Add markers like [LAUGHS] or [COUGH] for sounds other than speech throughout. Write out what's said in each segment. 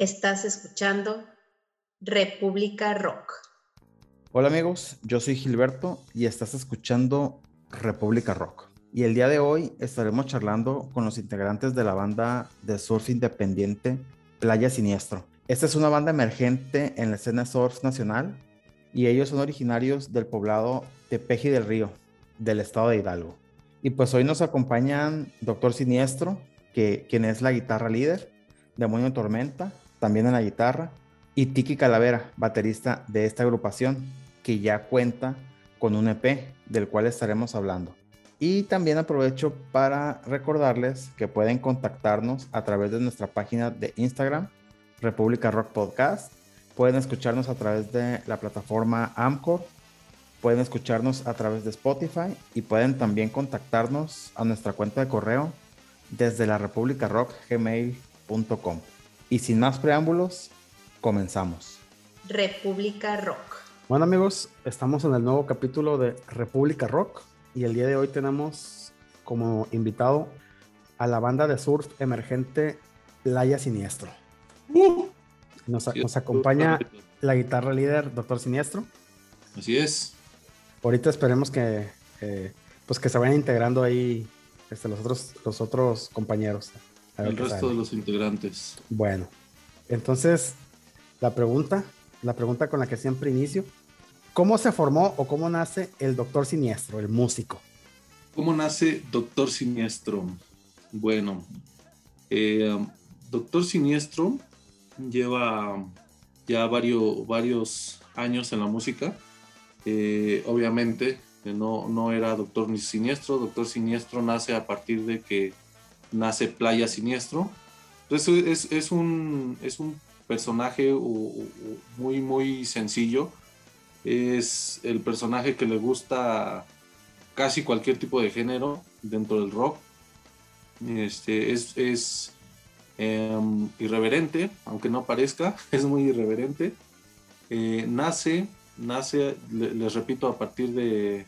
Estás escuchando República Rock. Hola amigos, yo soy Gilberto y estás escuchando República Rock. Y el día de hoy estaremos charlando con los integrantes de la banda de surf independiente Playa Siniestro. Esta es una banda emergente en la escena surf nacional y ellos son originarios del poblado Tepeji del Río, del estado de Hidalgo. Y pues hoy nos acompañan Doctor Siniestro, que, quien es la guitarra líder, Demonio Tormenta, también en la guitarra, y Tiki Calavera, baterista de esta agrupación, que ya cuenta con un EP del cual estaremos hablando. Y también aprovecho para recordarles que pueden contactarnos a través de nuestra página de Instagram, República Rock Podcast. Pueden escucharnos a través de la plataforma Amcor. Pueden escucharnos a través de Spotify y pueden también contactarnos a nuestra cuenta de correo desde la República Rock gmail.com. Y sin más preámbulos, comenzamos. República Rock. Bueno amigos, estamos en el nuevo capítulo de República Rock y el día de hoy tenemos como invitado a la banda de surf emergente Playa Siniestro. Uh. nos, acompaña la guitarra líder, Doctor Siniestro. Así es. Ahorita esperemos que, pues que se vayan integrando ahí este, los, otros, los otros compañeros el resto de los integrantes. Bueno, entonces la pregunta, la pregunta con la que siempre inicio, ¿cómo se formó o cómo nace el Doctor Siniestro, el músico? ¿Cómo nace Doctor Siniestro? Bueno, eh, Doctor Siniestro lleva ya varios, varios años en la música. Eh, obviamente no, no era Doctor Siniestro. Doctor Siniestro nace a partir de que nace Playa Siniestro. Entonces es, un, es un personaje muy, muy sencillo. Es el personaje que le gusta casi cualquier tipo de género dentro del rock. Este, es, em, irreverente, aunque no parezca, [LAUGHS] es muy irreverente. Eh, nace, nace, les repito, a partir de,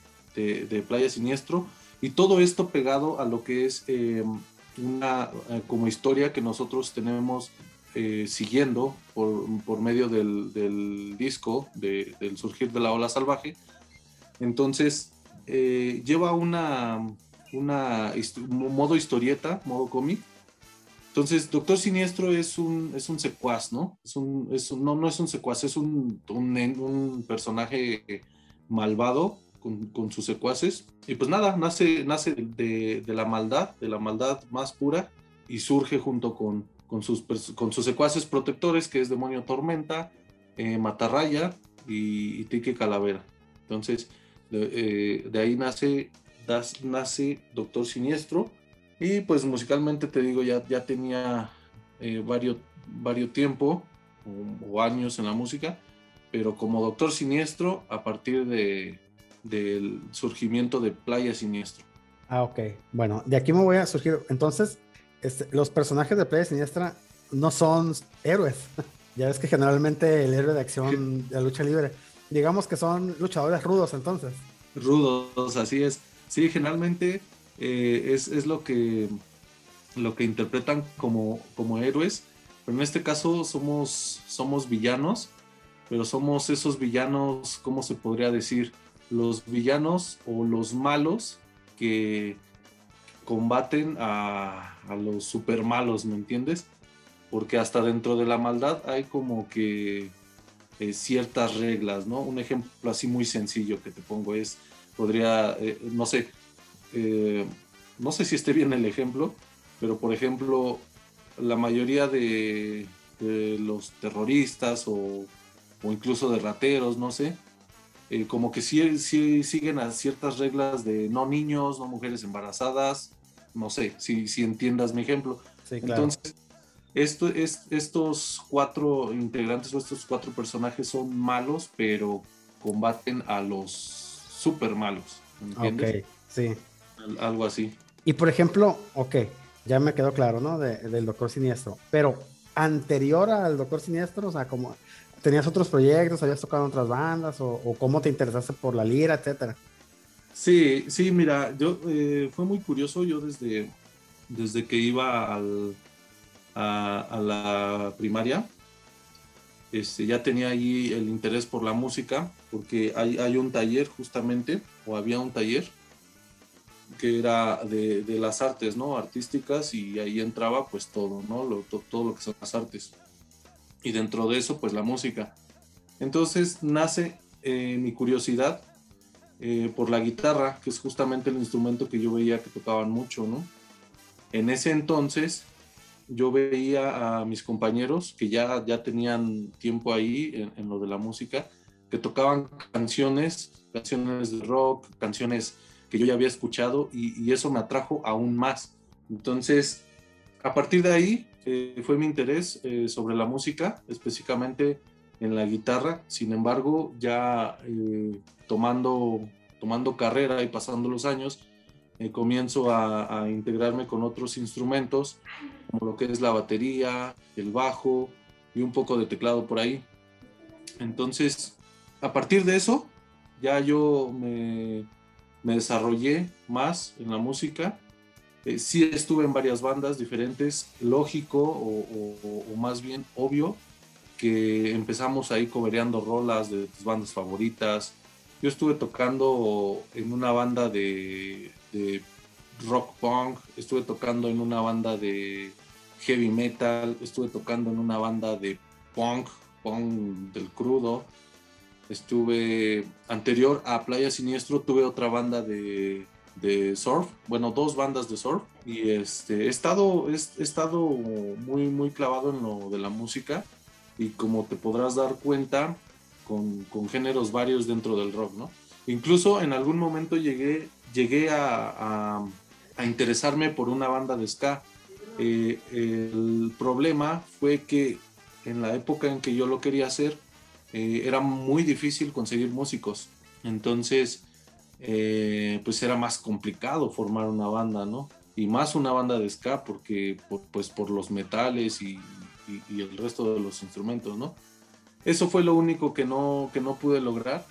Playa Siniestro. Y todo esto pegado a lo que es em, una eh, como historia que nosotros tenemos eh, siguiendo por, por medio del, del disco de, del surgir de la ola salvaje. Entonces, eh, lleva una, una modo historieta, modo cómic. Entonces, Doctor Siniestro es un, es un secuaz, ¿no? Es un, no, no es un secuaz, es un, un personaje malvado con, sus secuaces. Y pues nada, nace, nace de, la maldad, de la maldad más pura, y surge junto con, con, sus, con sus secuaces protectores, que es Demonio Tormenta, eh, Matarraya y, Tique Calavera. Entonces, de, eh, ahí nace, nace Doctor Siniestro. Y pues musicalmente te digo, ya, ya tenía eh, varios, varios tiempo o, años en la música, pero como Doctor Siniestro, a partir de, del surgimiento de Playa Siniestro. Ah, ok. Bueno, de aquí me voy a surgir. Entonces, este, los personajes de Playa Siniestra no son héroes. [LAUGHS] ya ves que generalmente el héroe de acción de [LAUGHS] la lucha libre, digamos que son luchadores rudos entonces. Rudos, así es. Sí, generalmente eh, es, es, lo que lo que interpretan como, como héroes, pero en este caso somos, somos villanos, pero somos esos villanos, ¿cómo se podría decir? Los villanos o los malos que combaten a, los super malos, ¿me entiendes? Porque hasta dentro de la maldad hay como que eh, ciertas reglas, ¿no? Un ejemplo así muy sencillo que te pongo es, podría, eh, no sé, eh, no sé si esté bien el ejemplo, pero por ejemplo, la mayoría de, los terroristas o, o incluso de rateros, no sé, eh, como que sí, sí, siguen a ciertas reglas de no niños, no mujeres embarazadas, no sé, si, si entiendas mi ejemplo. Entonces, esto, es, estos cuatro integrantes o estos cuatro personajes son malos, pero combaten a los super malos. ¿Entiendes? Ok, sí. Algo así. Y por ejemplo, ok, ya me quedó claro, ¿no? del Doctor Siniestro. Pero anterior al Doctor Siniestro, o sea, como ¿Tenías otros proyectos? ¿Habías tocado en otras bandas? ¿O, cómo te interesaste por la lira, etcétera? Sí, sí, mira, yo eh, fue muy curioso. Yo desde, desde que iba al, a, la primaria, este, ya tenía ahí el interés por la música, porque hay, hay un taller justamente, o había un taller que era de, de, las artes, ¿no? Artísticas y ahí entraba pues todo, ¿no? Lo, to, todo lo que son las artes. Y dentro de eso pues la música. Entonces nace eh, mi curiosidad eh, por la guitarra, que es justamente el instrumento que yo veía que tocaban mucho, ¿no? En ese entonces yo veía a mis compañeros que ya, ya tenían tiempo ahí en, lo de la música, que tocaban canciones, canciones de rock, canciones que yo ya había escuchado y eso me atrajo aún más. Entonces, a partir de ahí eh, fue mi interés eh, sobre la música, específicamente en la guitarra. Sin embargo, ya eh, tomando, tomando carrera y pasando los años, comienzo a, integrarme con otros instrumentos, como lo que es la batería, el bajo y un poco de teclado por ahí. Entonces, a partir de eso, ya yo me desarrollé más en la música. Eh, sí estuve en varias bandas diferentes, lógico o, más bien obvio que empezamos ahí cobereando rolas de tus bandas favoritas. Yo estuve tocando en una banda de, de rock punk, estuve tocando en una banda de heavy metal, estuve tocando en una banda de punk, punk del crudo, estuve anterior a Playa Siniestro, tuve otra banda de, de surf, bueno, dos bandas de surf, y este, he, estado, he, estado muy, muy clavado en lo de la música, y como te podrás dar cuenta, con, con géneros varios dentro del rock, ¿no? Incluso en algún momento llegué, llegué a, a, a interesarme por una banda de ska. Eh, el problema fue que en la época en que yo lo quería hacer, eh, era muy difícil conseguir músicos. Entonces, eh, pues era más complicado formar una banda, ¿no? Y más una banda de ska porque, por, pues por los metales y, y, y, el resto de los instrumentos, ¿no? Eso fue lo único que no, que no pude lograr,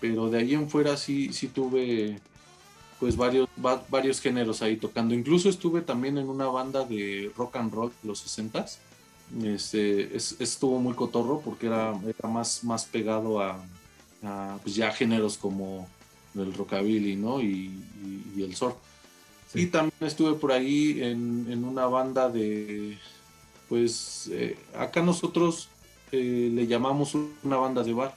pero de ahí en fuera sí, sí tuve pues varios, va, varios géneros ahí tocando. Incluso estuve también en una banda de rock and roll de los 60s este, es, estuvo muy cotorro porque era, era más, más pegado a, a, pues ya géneros como el rockabilly ¿no? y, y, y el surf. Sí. Y también estuve por ahí en, en una banda de, pues eh, acá nosotros eh, le llamamos una banda de bar,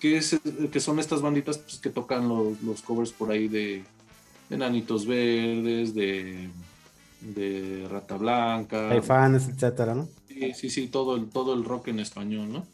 que, es, que son estas banditas pues, que tocan los, los covers por ahí de, de Nanitos Verdes, de, de Rata Blanca. Hay fans, etcétera, ¿no? Sí, sí, sí, todo el, todo el rock en español, ¿no?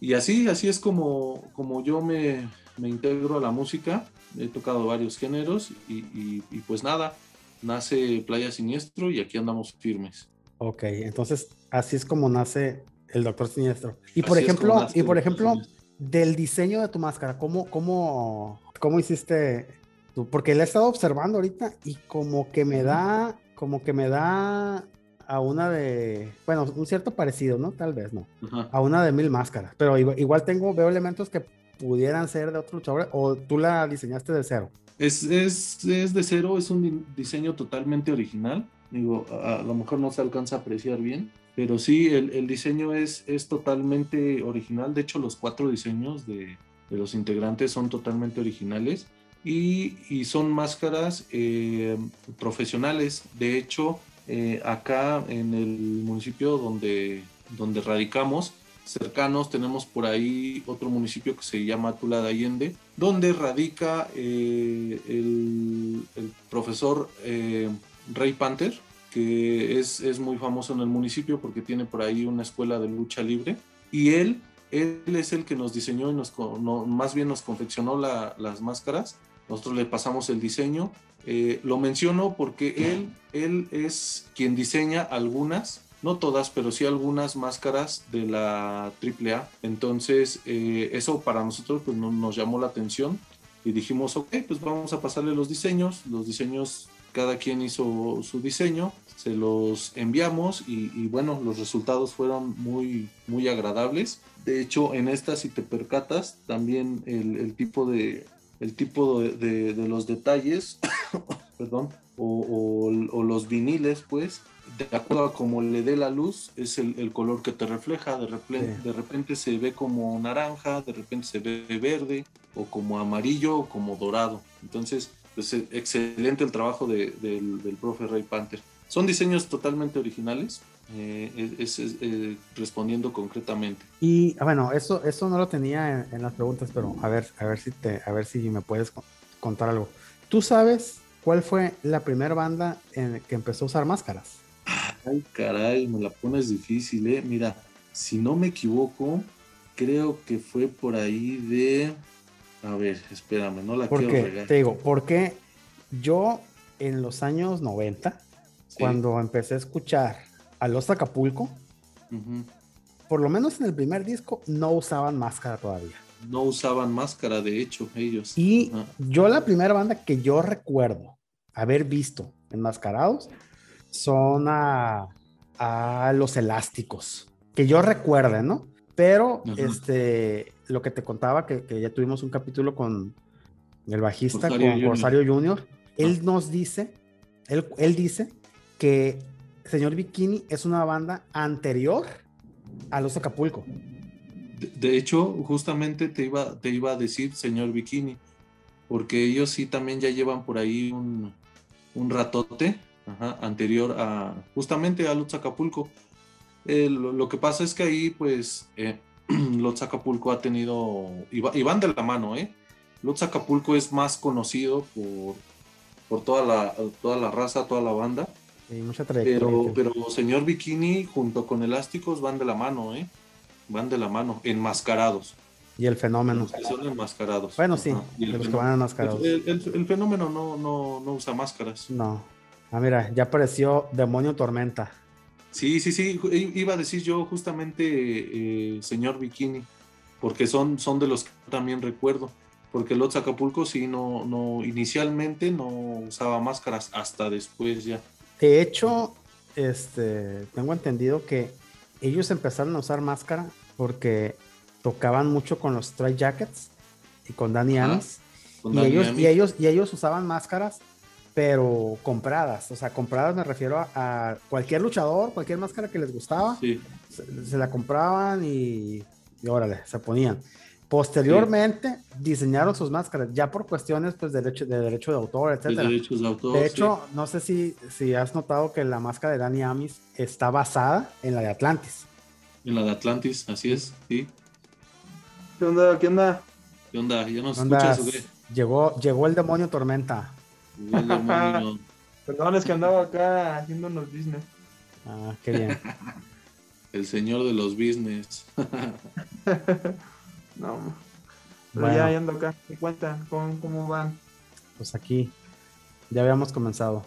Y así, así es como, como yo me, me integro a la música. He tocado varios géneros y, y, y, pues nada, nace Playa Siniestro y aquí andamos firmes. Ok, entonces así es como nace el Doctor Siniestro. Y por así ejemplo, y por ejemplo, del diseño de tu máscara, ¿cómo, cómo, cómo hiciste tú? Porque le he estado observando ahorita y como que me da, como que me da a una de, bueno, un cierto parecido, ¿no? Tal vez, ¿no? Ajá. A una de mil máscaras, pero igual tengo, veo elementos que pudieran ser de otro luchador o tú la diseñaste de cero. Es, es, es de cero, es un diseño totalmente original. Digo, a, a, lo mejor no se alcanza a apreciar bien, pero sí, el, el diseño es, es totalmente original. De hecho, los cuatro diseños de, de los integrantes son totalmente originales y, y son máscaras eh, profesionales. De hecho, eh, acá en el municipio donde, donde radicamos, cercanos, tenemos por ahí otro municipio que se llama Tula de Allende, donde radica eh, el, el, profesor eh, Rey Panther, que es, es, muy famoso en el municipio porque tiene por ahí una escuela de lucha libre. Y él, él es el que nos diseñó y nos, no, más bien nos confeccionó la, las máscaras. Nosotros le pasamos el diseño eh, lo menciono porque él, él es quien diseña algunas, no todas, pero sí algunas máscaras de la AAA. Entonces, eh, eso para nosotros pues, no, nos llamó la atención y dijimos, ok, pues vamos a pasarle los diseños. Los diseños, cada quien hizo su diseño, se los enviamos y, y bueno, los resultados fueron muy, muy agradables. De hecho, en esta, si te percatas, también el, tipo de, el tipo de, los detalles, [COUGHS] perdón, o, los viniles, pues, de acuerdo a cómo le dé la luz, es el, color que te refleja. De repente, de repente se ve como naranja, de repente se ve verde, o como amarillo, o como dorado. Entonces, pues excelente el trabajo del, del profe Ray Panther. Son diseños totalmente originales, eh, es, eh, respondiendo concretamente. Y ah, bueno, eso, eso no lo tenía en, las preguntas, pero a ver, a ver si te, a ver si me puedes contar algo. ¿Tú sabes cuál fue la primera banda en que empezó a usar máscaras? Ay, caray, me la pones difícil, eh. Mira, si no me equivoco, creo que fue por ahí de. A ver, espérame, no la quiero regar. Te digo, porque yo en los años 90, cuando empecé a escuchar a los Acapulco, por lo menos en el primer disco, no usaban máscara todavía. No usaban máscara, de hecho, ellos. Y yo la primera banda que yo recuerdo haber visto enmascarados son a, los elásticos, que yo recuerde, ¿no? Pero este, lo que te contaba, que, ya tuvimos un capítulo con el bajista, con Rosario Junior, él nos dice, él, él dice que Señor Bikini es una banda anterior a Los Acapulco. De, hecho, justamente te iba, te iba a decir Señor Bikini, porque ellos sí también ya llevan por ahí un, un ratote anterior a justamente a Lutz Acapulco. Eh, lo, que pasa es que ahí, pues, eh, [CLEARS THROAT] Lutz Acapulco ha tenido, y, van de la mano, ¿eh? Lutz Acapulco es más conocido por, por toda, la, toda la raza, toda la banda. mucha pero, pero señor Bikini junto con Elásticos van de la mano, ¿eh? Van de la mano, enmascarados. Y el fenómeno. que son enmascarados. Bueno, sí, los que van enmascarados. El, el, fenómeno no, no, no usa máscaras. No. Ah, mira, ya apareció Demonio Tormenta. Sí, sí, sí, iba a decir yo justamente eh, señor Bikini, porque son, son de los que también recuerdo, porque Lotz Acapulco sí, no, no, inicialmente no usaba máscaras, hasta después ya. De hecho, este, tengo entendido que ellos empezaron a usar máscara porque tocaban mucho con los Stray Jackets y con Danny Amis. Y ellos, y, ellos, y ellos usaban máscaras pero compradas. O sea, compradas me refiero a, cualquier luchador, cualquier máscara que les gustaba, se, la compraban y, órale, se ponían. Posteriormente diseñaron sus máscaras, ya por cuestiones pues, de, derecho, de derecho de autor, etc. De, hecho, no sé si, si has notado que la máscara de Danny Amis está basada en la de Atlantis. En la de Atlantis, así es, sí. ¿Qué onda? ¿Qué onda? ¿Qué onda? ¿Ya nos escuchas o qué? Llegó, llegó el demonio Tormenta. [LAUGHS] Perdón, es que andaba acá haciendo unos business. Ah, qué bien. [LAUGHS] El señor de los business. [LAUGHS] no. Pero ya ando acá. ¿Qué cuentan? ¿Cómo, van? Pues aquí. Ya habíamos comenzado.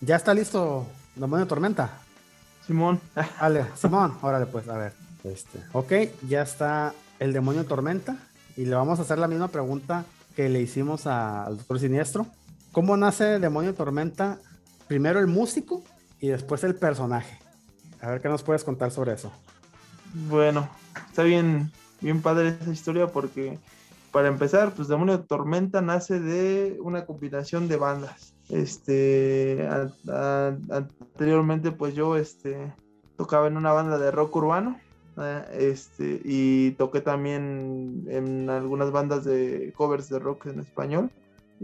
¿Ya está listo Demonio Tormenta? Simón. Vale, Simón, órale pues, a ver. Este, ok, ya está el Demonio Tormenta. Y le vamos a hacer la misma pregunta que le hicimos al Doctor Siniestro. ¿Cómo nace Demonio Tormenta? Primero el músico y después el personaje. A ver qué nos puedes contar sobre eso. Bueno, está bien, bien padre esa historia porque para empezar, pues Demonio Tormenta nace de una combinación de bandas. Este, anteriormente, pues yo, este, tocaba en una banda de rock urbano. Eh, este, y toqué también en algunas bandas de covers de rock en español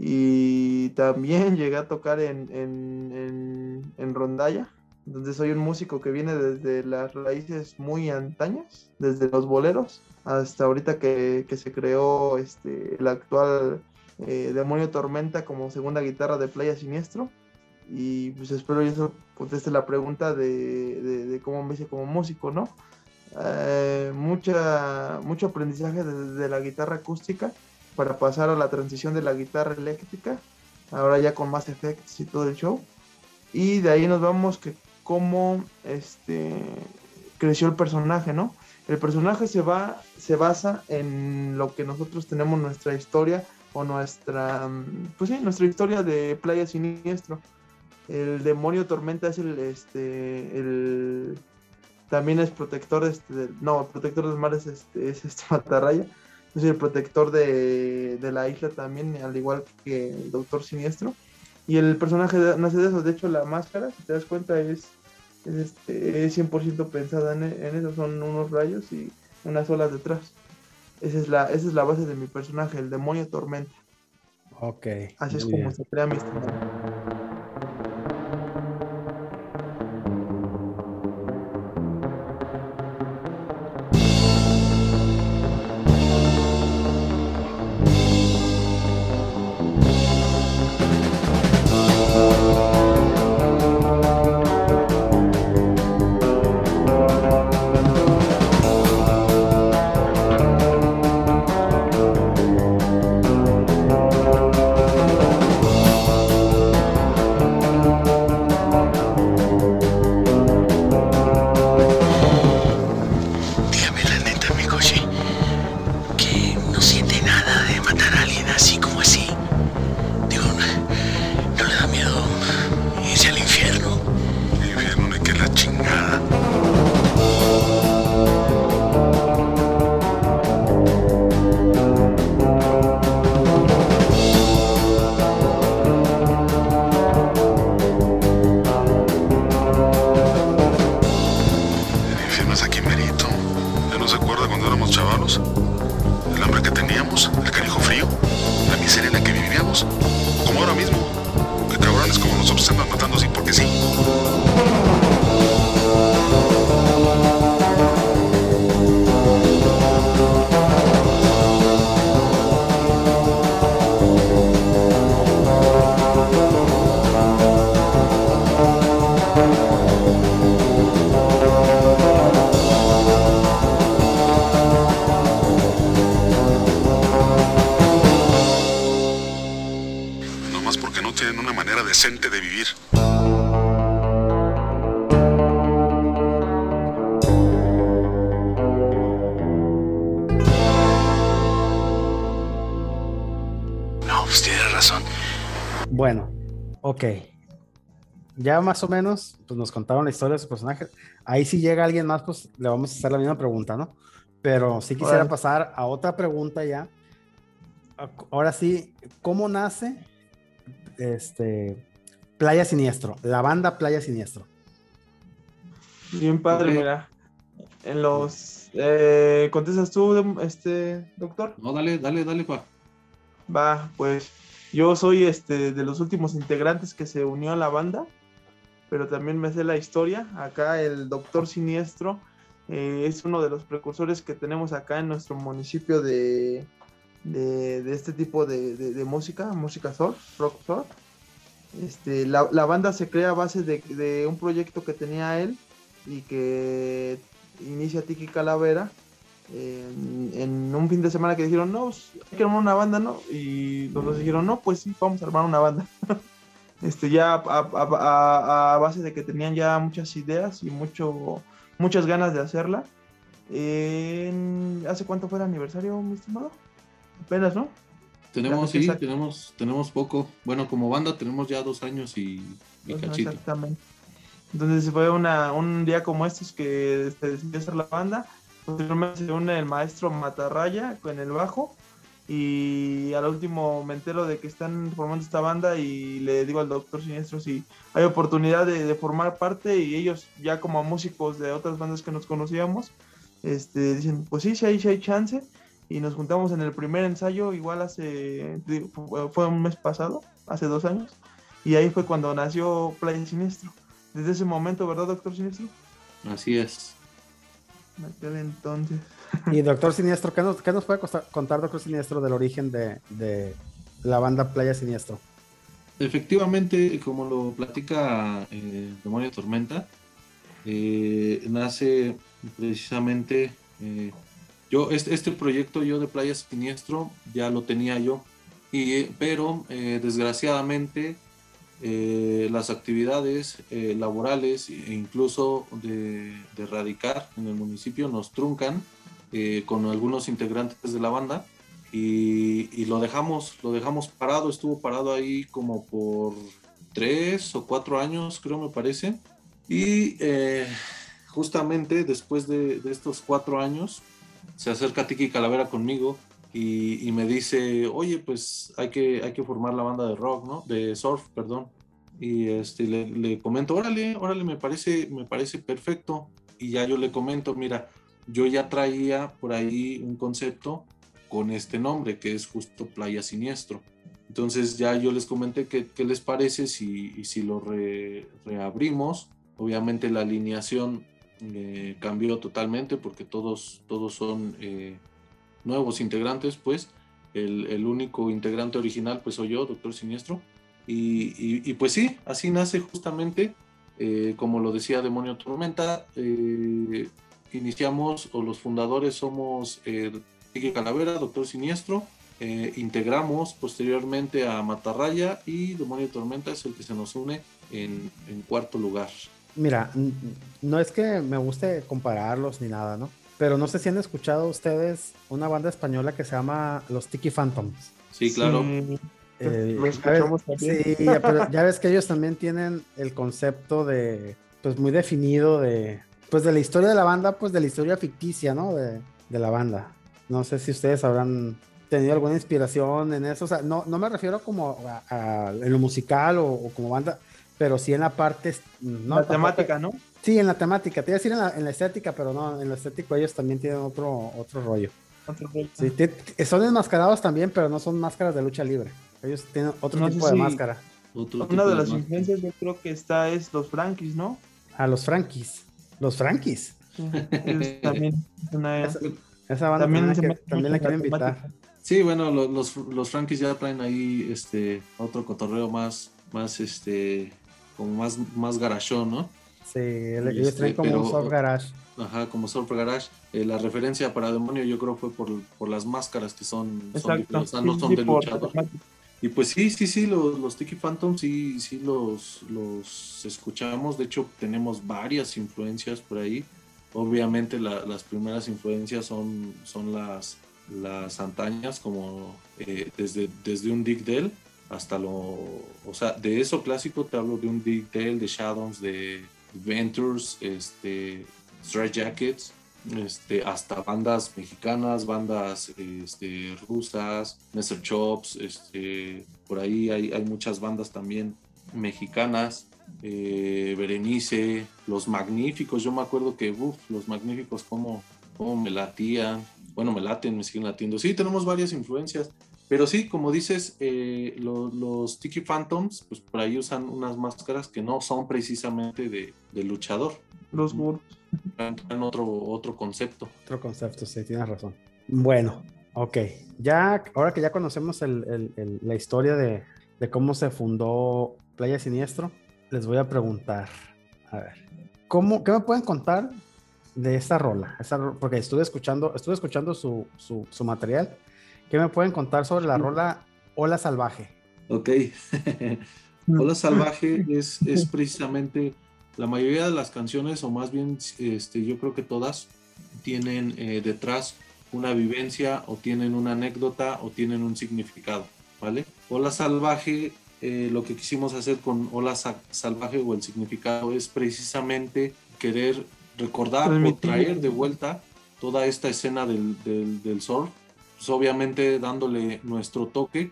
y también llegué a tocar en, en, en, rondalla, donde soy un músico que viene desde las raíces muy antañas, desde los boleros hasta ahorita que, que se creó este, el actual eh, Demonio Tormenta como segunda guitarra de Playa Siniestro. Y pues espero eso conteste la pregunta de, de, cómo me hice como músico, ¿no? Eh, mucha, mucho aprendizaje desde la guitarra acústica para pasar a la transición de la guitarra eléctrica, ahora ya con más efectos y todo el show. Y de ahí nos vamos que cómo este, creció el personaje, ¿no? El personaje se va, se basa en lo que nosotros tenemos nuestra historia o nuestra, pues sí, nuestra historia de Playa Siniestro. El demonio tormenta es el, este, el, también es protector, este, no, protector de los mares es este [LAUGHS] matarraya es el protector de, la isla también, al igual que el Doctor Siniestro. Y el personaje nace de eso, de hecho la máscara, si te das cuenta, es es, este, es 100% pensada en, en eso, son unos rayos y unas olas detrás. Esa es la, esa es la base de mi personaje, el demonio tormenta. Ok. Así es como se crea mi historia. Ya más o menos, pues nos contaron la historia de su personaje. Ahí si llega alguien más, pues le vamos a hacer la misma pregunta, ¿no? Pero sí quisiera pasar a otra pregunta ya. Ahora sí, ¿cómo nace este Playa Siniestro? La banda Playa Siniestro. Bien padre, mira. En los... eh, ¿Contestas tú, este, doctor? No, dale, dale, dale, pa. Va, pues yo soy este de los últimos integrantes que se unió a la banda, pero también me sé la historia. Acá el Doctor Siniestro eh, es uno de los precursores que tenemos acá en nuestro municipio de, de, este tipo de, música, música rock. Este, la, la banda se crea a base de, de un proyecto que tenía él y que inicia Tiki Calavera en, en un fin de semana que dijeron, no, pues, hay que armar una banda, ¿no? Y los dos dijeron, no, pues sí, vamos a armar una banda. [LAUGHS] este, ya a, a- a- a base de que tenían ya muchas ideas y mucho, muchas ganas de hacerla. En- ¿Hace cuánto fue el aniversario, mi estimado? Apenas, ¿no? Tenemos, sí, tenemos, tenemos poco. Bueno, como banda tenemos ya dos años y, cachito. Exactamente. Entonces fue una, un día como estos que se decidió hacer la banda. Posteriormente se une el maestro Matarraya con el bajo. Y al último me entero de que están formando esta banda y le digo al doctor Siniestro si hay oportunidad de, formar parte y ellos ya como músicos de otras bandas que nos conocíamos, este, dicen, pues sí, sí hay, sí hay chance. Y nos juntamos en el primer ensayo, igual hace, fue- fue un mes pasado, hace dos años. Y ahí fue cuando nació Playa Siniestro. Desde ese momento, ¿verdad, doctor Siniestro? Así es. En aquel entonces. Y Doctor Siniestro, ¿qué nos, qué nos puede contar Doctor Siniestro del origen de, de la banda Playa Siniestro? Efectivamente, como lo platica eh, Demonio Tormenta, eh, nace precisamente eh, yo este, este proyecto yo de Playa Siniestro ya lo tenía yo y pero eh, desgraciadamente eh, las actividades eh, laborales e incluso de, radicar en el municipio nos truncan eh, con algunos integrantes de la banda y, lo dejamos lo dejamos parado estuvo parado ahí como por tres o cuatro años creo me parece. Y justamente después de, de estos cuatro años se acerca Tiki Calavera conmigo y, y me dice oye pues hay que hay que formar la banda de rock no de surf perdón y este, le, le comento, órale, órale, me parece, me parece perfecto. Y ya yo le comento, mira, yo ya traía por ahí un concepto con este nombre, que es justo Playa Siniestro. Entonces ya yo les comenté qué, qué les parece si, si lo re, reabrimos. Obviamente la alineación eh, cambió totalmente porque todos, todos son eh, nuevos integrantes, pues. El, único integrante original pues soy yo, Doctor Siniestro. Y, pues sí, así nace justamente, eh, como lo decía Demonio Tormenta, iniciamos, o los fundadores somos Kike Calavera, Doctor Siniestro, eh, integramos posteriormente a Matarraya y Demonio Tormenta es el que se nos une en, en, cuarto lugar. Mira, no es que me guste compararlos ni nada, ¿no? Pero no sé si han escuchado ustedes una banda española que se llama Los Tiki Phantoms. Sí, claro. Sí. Eh, Lo escuchamos ya ves, también. sí, pero ya ves que ellos también tienen el concepto de, pues muy definido de, pues de la historia de la banda, pues de la historia ficticia, ¿no? De, de la banda. No sé si ustedes habrán tenido alguna inspiración en eso. O sea, no, no me refiero como a, a, en lo musical o, o, como banda, pero sí en la parte. No, la temática, ¿no? Sí, en la temática. Te iba a decir en la, en la, estética, pero no, en lo estético ellos también tienen otro, otro rollo. Otro rollo. Sí, te, son enmascarados también, pero no son máscaras de lucha libre. Ellos tienen otro no tipo de si máscara. Otro Una de las influencias yo creo que está es los Frankies, ¿no? A los Frankies. Los Frankies. Sí, ellos [LAUGHS] también es una- Esa, esa banda También también, la, mete que, también la mucho quiero invitar. Sí, bueno, lo- los, los Frankies ya traen ahí este otro cotorreo más, más este, como más, más garachón, ¿no? Sí, el- ellos este, traen como un pero- soft garage. Ajá, como Surfer Garage. Eh, la referencia para Demonio yo creo fue por, por las máscaras que son, son Exacto. diferentes, o sea, no son de luchador. Y pues sí, sí, sí, los, los Tiki Phantoms sí, sí los, los escuchamos. De hecho, tenemos varias influencias por ahí. Obviamente la- las primeras influencias son, son las, las antañas, como eh, desde, desde un Dick Dale hasta lo... O sea, de eso clásico te hablo de un Dick Dale, de Shadows, de Ventures, este, Stray Jackets, este, hasta bandas mexicanas, bandas este, rusas, Mr. Chops, este, por ahí hay, hay muchas bandas también mexicanas, eh, Berenice, Los Magníficos, yo me acuerdo que, uff, Los Magníficos, como me latían, bueno, me laten, me siguen latiendo. Sí, tenemos varias influencias, pero sí, como dices, eh, lo- los Tiki Phantoms, pues por ahí usan unas máscaras que no son precisamente de, de luchador, Los Gurus. en otro, otro concepto. Otro concepto, sí, tienes razón. Bueno, ok. Ya, ahora que ya conocemos el- el- el- la historia de, de cómo se fundó Playa Siniestro, les voy a preguntar, a ver, ¿cómo, ¿qué me pueden contar de esta rola? Porque estuve escuchando, estuve escuchando su, su, su material. ¿Qué me pueden contar sobre la rola Ola Salvaje? Ok. [LAUGHS] Hola Salvaje [LAUGHS] es, es precisamente la mayoría de las canciones, o más bien este, yo creo que todas, tienen eh, detrás una vivencia o tienen una anécdota o tienen un significado, ¿vale? Hola Salvaje, eh, lo que quisimos hacer con Hola Sa- Salvaje o el significado es precisamente querer recordar o traer de vuelta toda esta escena del, del, del surf, pues obviamente dándole nuestro toque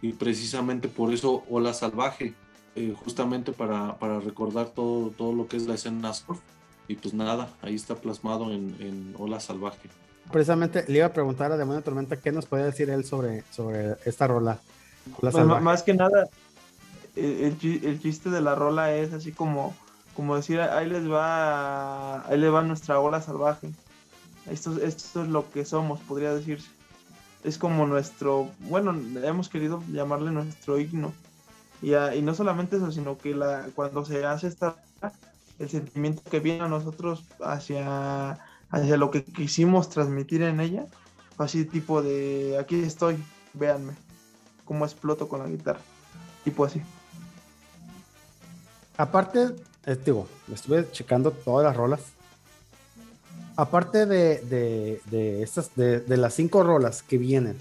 y precisamente por eso Ola Salvaje, eh, justamente para, para recordar todo, todo lo que es la escena surf. Y pues nada, ahí está plasmado en, en Ola Salvaje. Precisamente le iba a preguntar a Demonio Tormenta qué nos puede decir él sobre, sobre esta rola. Ola Pues, Salvaje. más que nada, el, el chi- el chiste de la rola es así como, como decir, ahí les va, ahí le va nuestra ola salvaje. Esto, esto es lo que somos, podría decirse. Es como nuestro, bueno, hemos querido llamarle nuestro himno. Y, a- y no solamente eso, sino que la, cuando se hace esta, el sentimiento que viene a nosotros hacia, hacia lo que quisimos transmitir en ella, fue así tipo de, aquí estoy, véanme cómo exploto con la guitarra. Tipo así. Aparte, eh, estuve checando todas las rolas. Aparte de, de, de estas, de, de las cinco rolas que vienen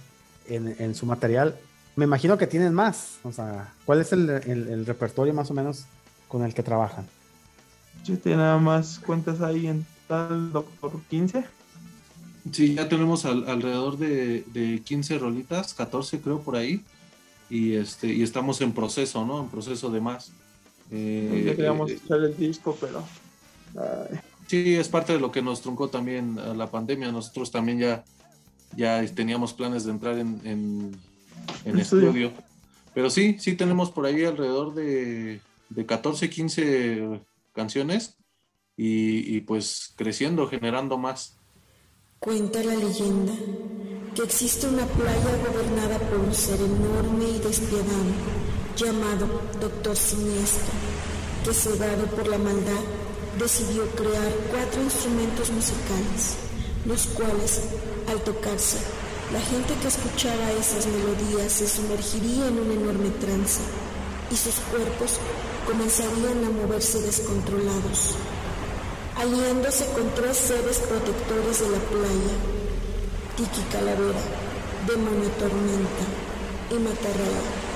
en, en su material, me imagino que tienen más. O sea, ¿cuál es el, el- el repertorio más o menos con el que trabajan? Yo tengo nada más cuentas ahí en tal Doctor 15. Sí, ya tenemos al- alrededor de, de 15 rolitas, 14 creo por ahí. Y, este, y estamos en proceso, ¿no? En proceso de más. Eh, Ya queríamos eh, echar el disco, pero. ay, Sí, es parte de lo que nos truncó también a la pandemia. Nosotros también ya, ya teníamos planes de entrar en, en, en Estudio. estudio. Pero sí, sí tenemos por ahí alrededor de, de 14, 15 canciones y, y pues creciendo, generando más. Cuenta la leyenda que existe una playa gobernada por un ser enorme y despiadado llamado Doctor Siniestro, que cegado por la maldad decidió crear cuatro instrumentos musicales, los cuales, al tocarse, la gente que escuchaba esas melodías se sumergiría en un enorme trance y sus cuerpos comenzarían a moverse descontrolados aliándose con tres seres protectores de la playa, Tiki Calavera, Demonio Tormenta y Matarraya.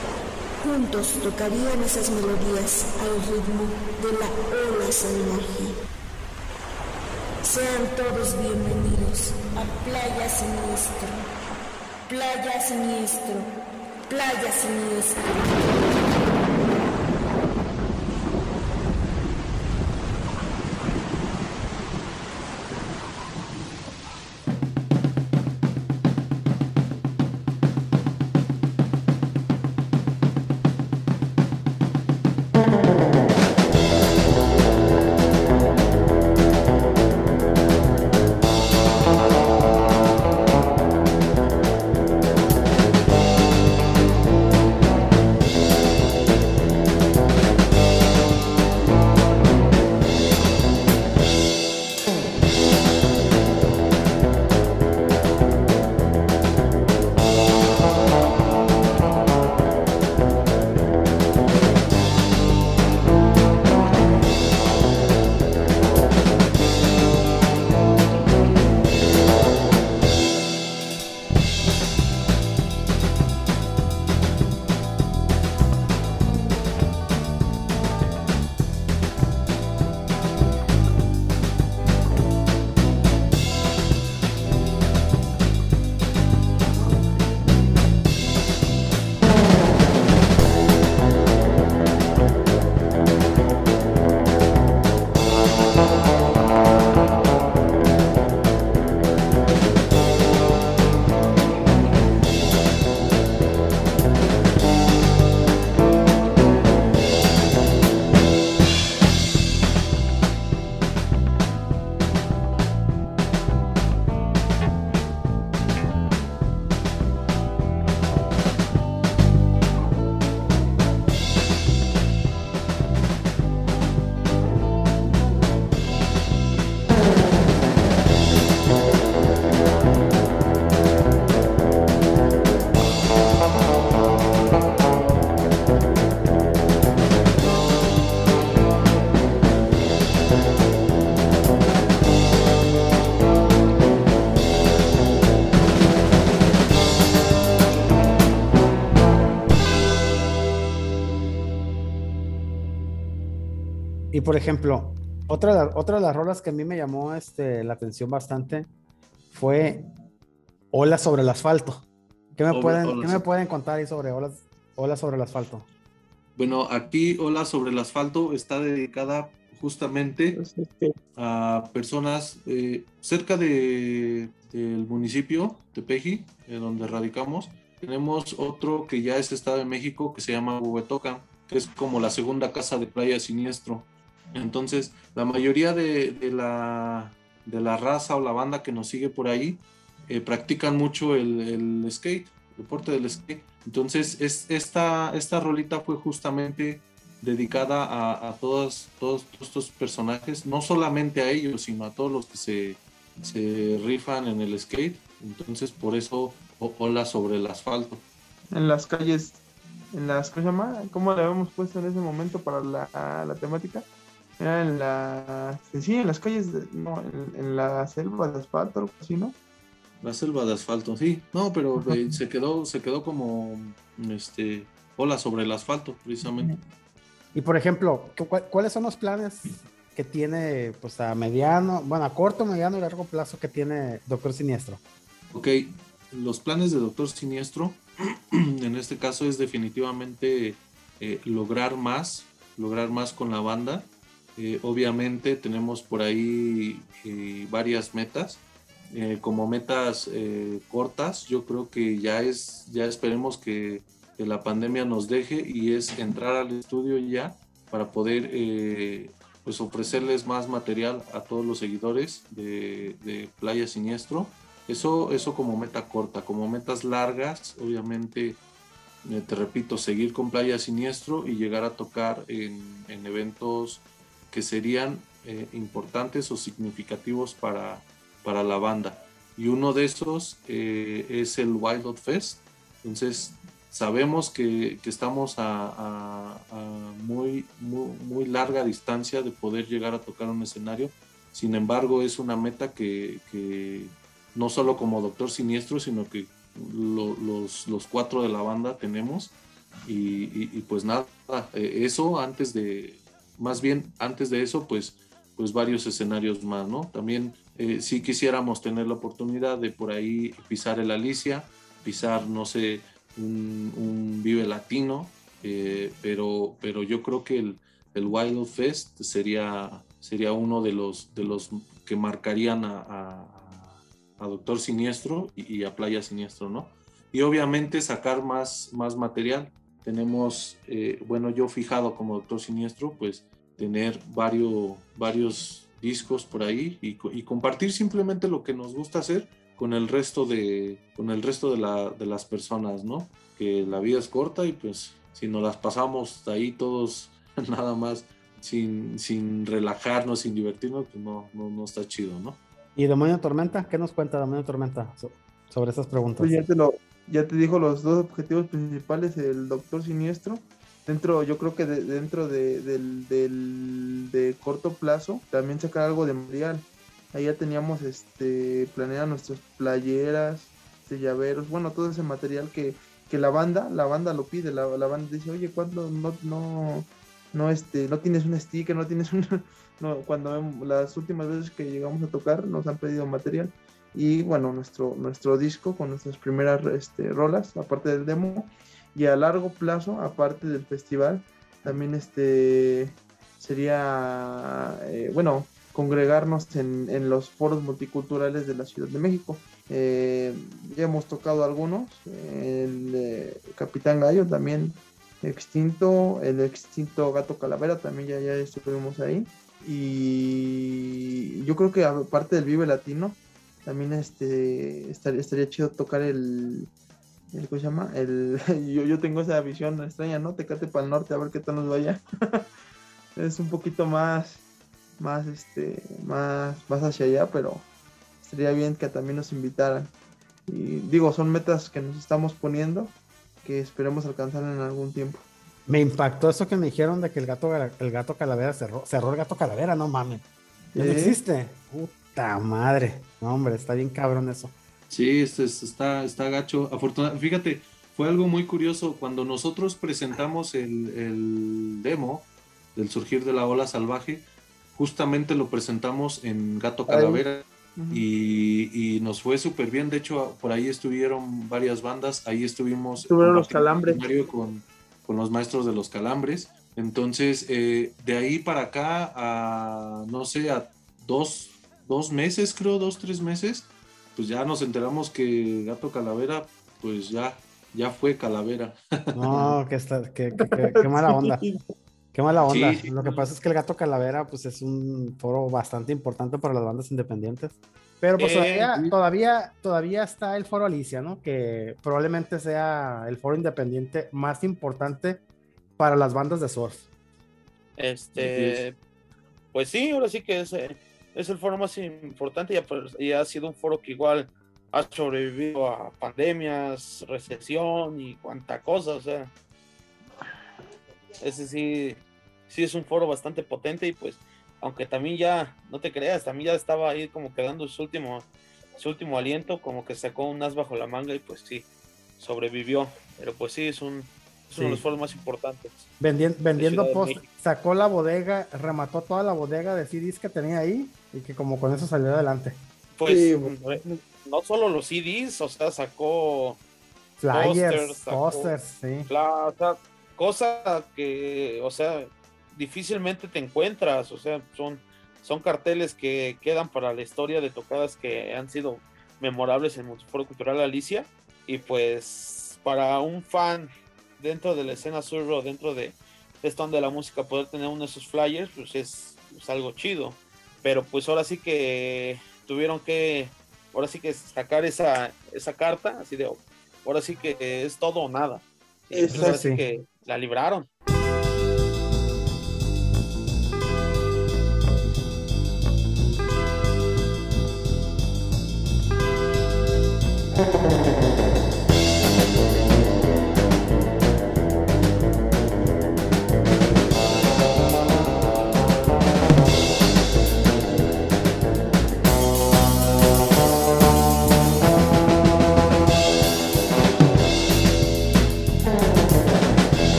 Juntos tocarían esas melodías al ritmo de la ola salvaje. Sean todos bienvenidos a Playa Siniestro. Playa Siniestro. Playa Siniestro. Y por ejemplo, otra, de la- otra de las rolas que a mí me llamó este, la atención bastante fue Olas sobre el asfalto. ¿Qué me, Ola- pueden, Olas. ¿qué me pueden contar ahí sobre Olas, olas sobre el asfalto? Bueno, aquí Hola sobre el asfalto está dedicada justamente pues, a personas eh, cerca de, del municipio de Peji, en donde radicamos. Tenemos otro que ya es Estado de México que se llama Huehuetoca, que es como la segunda casa de playa siniestro. Entonces, la mayoría de, la, de la raza o la banda que nos sigue por ahí eh, practican mucho el, skate, el deporte del skate. Entonces, es, esta, esta rolita fue justamente dedicada a, a todos, todos estos personajes, no solamente a ellos, sino a todos los que se, se rifan en el skate. Entonces, por eso, Ola sobre el asfalto. en las calles, en las, ¿cómo se? ¿Cómo le habíamos puesto en ese momento para la, la temática? Era en la, sí, en las calles, de- no, en, en la selva de asfalto, algo así, ¿no? La selva de asfalto, sí. No, pero eh, se quedó, se quedó como este Ola sobre el asfalto, precisamente. Y por ejemplo, ¿cu- cu- ¿cuáles son los planes que tiene pues a mediano, bueno, a corto, mediano y largo plazo que tiene Doctor Siniestro? Ok, los planes de Doctor Siniestro, [CLEARS THROAT] en este caso es definitivamente eh, lograr más, lograr más con la banda. Eh, obviamente tenemos por ahí eh, varias metas. Eh, como metas cortas, yo creo que ya es, ya esperemos que, la pandemia nos deje y es entrar al estudio ya para poder pues ofrecerles más material a todos los seguidores de, Playa Siniestro. Eso, eso como meta corta, como metas largas, obviamente te repito, seguir con Playa Siniestro y llegar a tocar en, eventos que serían eh, importantes o significativos para, para la banda. Y uno de esos eh, es el Wild Fest. Entonces, sabemos que, estamos a, muy, muy, larga distancia de poder llegar a tocar un escenario. Sin embargo, es una meta que, que no solo como Doctor Siniestro, sino que los, los, cuatro de la banda tenemos. Y, pues nada, eh, eso antes de, más bien antes de eso, pues, pues varios escenarios más, ¿no? También eh, si quisiéramos tener la oportunidad de por ahí pisar el Alicia, pisar, no sé, un, Vive Latino, eh, pero, pero yo creo que el, el Wild Fest sería, sería uno de los, de los que marcarían a a Doctor Siniestro y, a Playa Siniestro, ¿no? Y obviamente sacar más, más material. Tenemos, eh, bueno, yo fijado como Doctor Siniestro, pues tener varios, varios discos por ahí y, compartir simplemente lo que nos gusta hacer con el resto de, con el resto de, la, de las personas, ¿no? Que la vida es corta y pues si nos las pasamos ahí todos [LAUGHS] nada más sin, sin relajarnos, sin divertirnos, pues no, no, no está chido, ¿no? ¿Y Demonio Tormenta? ¿Qué nos cuenta Demonio Tormenta sobre esas preguntas? Pues ya te, lo, ya te dijo los dos objetivos principales, el Doctor Siniestro. Dentro, yo creo que dentro de, del, de corto plazo, también sacar algo de material. Ahí ya teníamos este planeado nuestras playeras, este, llaveros, bueno, todo ese material que, que la banda, la banda lo pide, la, la banda dice, oye, ¿cuándo no, no, no, este, no tienes un sticker, no tienes un, [LAUGHS] no, cuando las últimas veces que llegamos a tocar nos han pedido material y bueno, nuestro, nuestro disco con nuestras primeras este, rolas, aparte del demo, y a largo plazo, aparte del festival, también este sería, eh, bueno, congregarnos en, en, los foros multiculturales de la Ciudad de México. Eh, ya hemos tocado algunos, el Capitán Gallo también extinto, el extinto Gato Calavera también ya, ya estuvimos ahí. Y yo creo que aparte del Vive Latino, también este estaría, estaría chido tocar el, el ¿cómo se llama? El, [LAUGHS] yo, yo tengo esa visión extraña, ¿no? Tecate para el norte a ver qué tal nos vaya. [LAUGHS] es un poquito más, más, este, más, más hacia allá, pero estaría bien que también nos invitaran. Y digo, son metas que nos estamos poniendo que esperemos alcanzar en algún tiempo. Me impactó eso que me dijeron de que el gato, el gato calavera cerró, cerró el gato calavera, no mames. ¿Ya no existe? Puta madre. No, hombre, está bien cabrón eso. Sí, este, está, está gacho. Afortunadamente, fíjate, fue algo muy curioso. Cuando nosotros presentamos el, demo del surgir de la ola salvaje, justamente lo presentamos en Gato Calavera. y, nos fue súper bien. De hecho, por ahí estuvieron varias bandas. Ahí estuvimos. Estuvieron los calambres. Con, con los maestros de los calambres. Entonces, eh, de ahí para acá, a, no sé, a dos, dos meses, creo, dos, tres meses, pues ya nos enteramos que Gato Calavera, pues ya, ya fue Calavera. No, [LAUGHS] que, está, que, que, mala onda. Qué mala onda. Lo que pasa es que el Gato Calavera, pues es un foro bastante importante para las bandas independientes. Pero pues eh, todavía, todavía, está el foro Alicia, ¿no? Que probablemente sea el foro independiente más importante para las bandas de surf. Este, pues sí, ahora sí que es, eh, es el foro más importante y, ha sido un foro que igual ha sobrevivido a pandemias, recesión y cuanta cosa, o sea, ese sí, sí es un foro bastante potente y pues aunque también ya, no te creas, también ya estaba ahí como quedando su último, su último aliento, como que sacó un as bajo la manga y pues sí, sobrevivió. Pero pues sí, es, un, uno de los foros más importantes. Vendiendo, vendiendo post, sacó la bodega, remató toda la bodega de CDs que tenía ahí y que como con eso salió adelante. Pues no solo los CDs, o sea, sacó flyers, posters, sí. cosa que, o sea, difícilmente te encuentras, o sea, son, son carteles que quedan para la historia de tocadas que han sido memorables en el Multiforo Cultural Alicia y pues para un fan dentro de la escena surro, dentro de, de esta onda de la música, poder tener uno de esos flyers, pues es, es algo chido. Pero pues ahora sí que tuvieron que, ahora sí que sacar esa, esa carta, así de, ahora sí que es todo o nada. Y pues ahora sí que la libraron.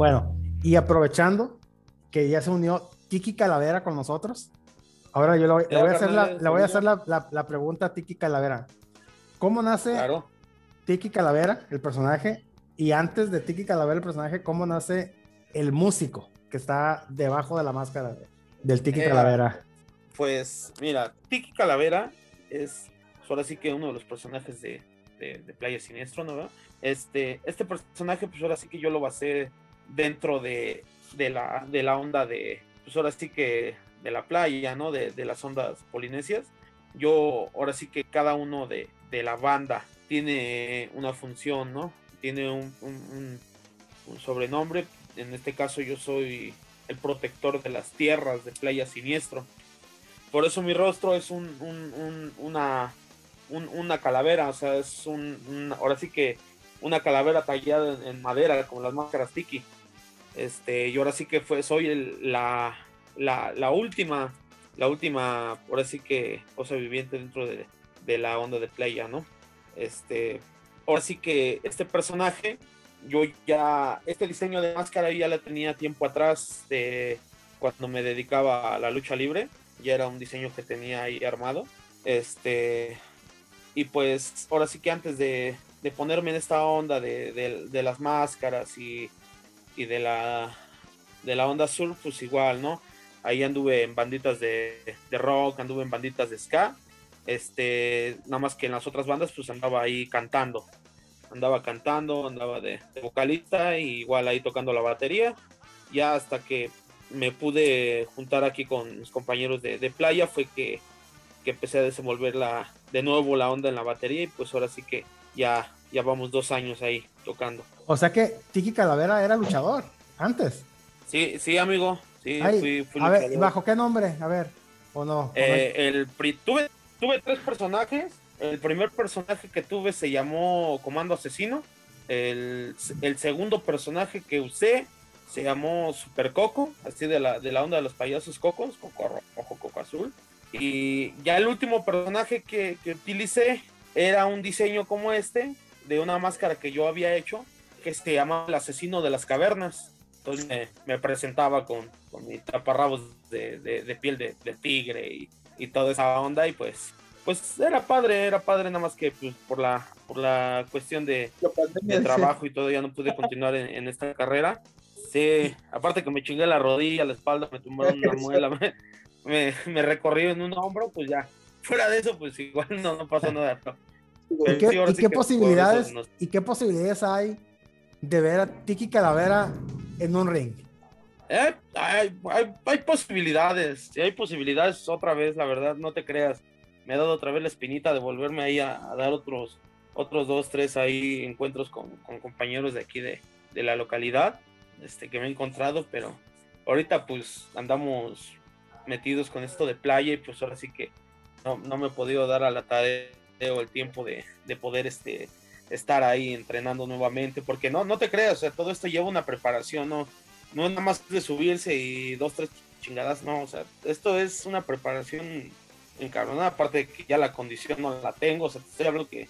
Bueno, y aprovechando que ya se unió Tiki Calavera con nosotros, ahora yo le voy, a hacer, la, le voy a hacer la, la- la pregunta a Tiki Calavera. ¿Cómo nace Claro. Tiki Calavera, el personaje? Y antes de Tiki Calavera, el personaje, ¿cómo nace el músico que está debajo de la máscara de- del Tiki Eh, Calavera? Pues mira, Tiki Calavera es ahora sí que uno de los personajes de, de, de Playa Siniestro, ¿no? Este, este personaje, pues ahora sí que yo lo basé dentro de, de, la, de la onda de, pues ahora sí que de la playa, ¿no? De, de las ondas polinesias. Yo, ahora sí que cada uno de, de la banda tiene una función, ¿no? Tiene un, un- un- un sobrenombre. En este caso yo soy el protector de las tierras de Playa Siniestro. Por eso mi rostro es un, un- un- una, un- una calavera, o sea, es un, un- ahora sí que una calavera tallada en, en madera, como las máscaras tiki. Este, y ahora sí que fue, soy el- la, la, última, la última, ahora sí que cosa viviente dentro de, de la onda de playa, ¿no? Este, ahora sí que este personaje, yo ya, este diseño de máscara ya la tenía tiempo atrás, de cuando me dedicaba a la lucha libre, ya era un diseño que tenía ahí armado. Este, y pues ahora sí que antes de, ponerme en esta onda de- de las máscaras y, y de la de la onda surf, pues igual, ¿no? Ahí anduve en banditas de, de rock, anduve en banditas de ska. Este, nada más que en las otras bandas, pues andaba ahí cantando. Andaba cantando, andaba de, vocalista, y igual ahí tocando la batería. Ya hasta que me pude juntar aquí con mis compañeros de, de playa, fue que, que empecé a desenvolver la, de nuevo la onda en la batería, y pues ahora sí que ya, ya vamos dos años ahí tocando. O sea que Tiki Calavera era luchador antes. Sí, sí, amigo. Sí, Ay, fui, fui a ver, luchador. ¿bajo qué nombre? A ver, ¿o no? ¿O no? Eh, el, tuve, tuve tres personajes. El primer personaje que tuve se llamó Comando Asesino. El, el segundo personaje que usé se llamó Super Coco, así de la, de la onda de los payasos cocos, coco rojo, coco azul. Y ya el último personaje que, que utilicé era un diseño como este, de una máscara que yo había hecho, que se llama El Asesino de las Cavernas. Entonces me, me presentaba con, con mi taparrabos de, de, de piel de, de tigre y, y, toda esa onda y pues pues era padre, era padre nada más que pues, por la por la cuestión de, de trabajo y todo ya no pude continuar en, en, esta carrera. Sí, aparte que me chingué la rodilla, la espalda, me tumbaron una [LAUGHS] muela, me, me, me recorrí en un hombro, pues ya. Fuera de eso, pues igual [LAUGHS] no, no pasó nada. No. ¿Y qué, ¿y qué posibilidades, nos... ¿Y qué posibilidades hay de ver a Tiki Calavera en un ring? Eh, hay, hay, hay, posibilidades, hay posibilidades otra vez, la verdad, no te creas. Me ha dado otra vez la espinita de volverme ahí a, a dar otros, otros dos, tres ahí encuentros con, con compañeros de aquí de, de, la localidad este, que me he encontrado, pero ahorita pues andamos metidos con esto de playa y pues ahora sí que no, no me he podido dar a la tarea o el tiempo de, de, poder este, estar ahí entrenando nuevamente, porque no, no te creas, o sea, todo esto lleva una preparación, no, no es nada más de subirse y dos, tres chingadas, no, o sea, esto es una preparación encabronada, aparte de que ya la condición no la tengo, o sea, te estoy hablando que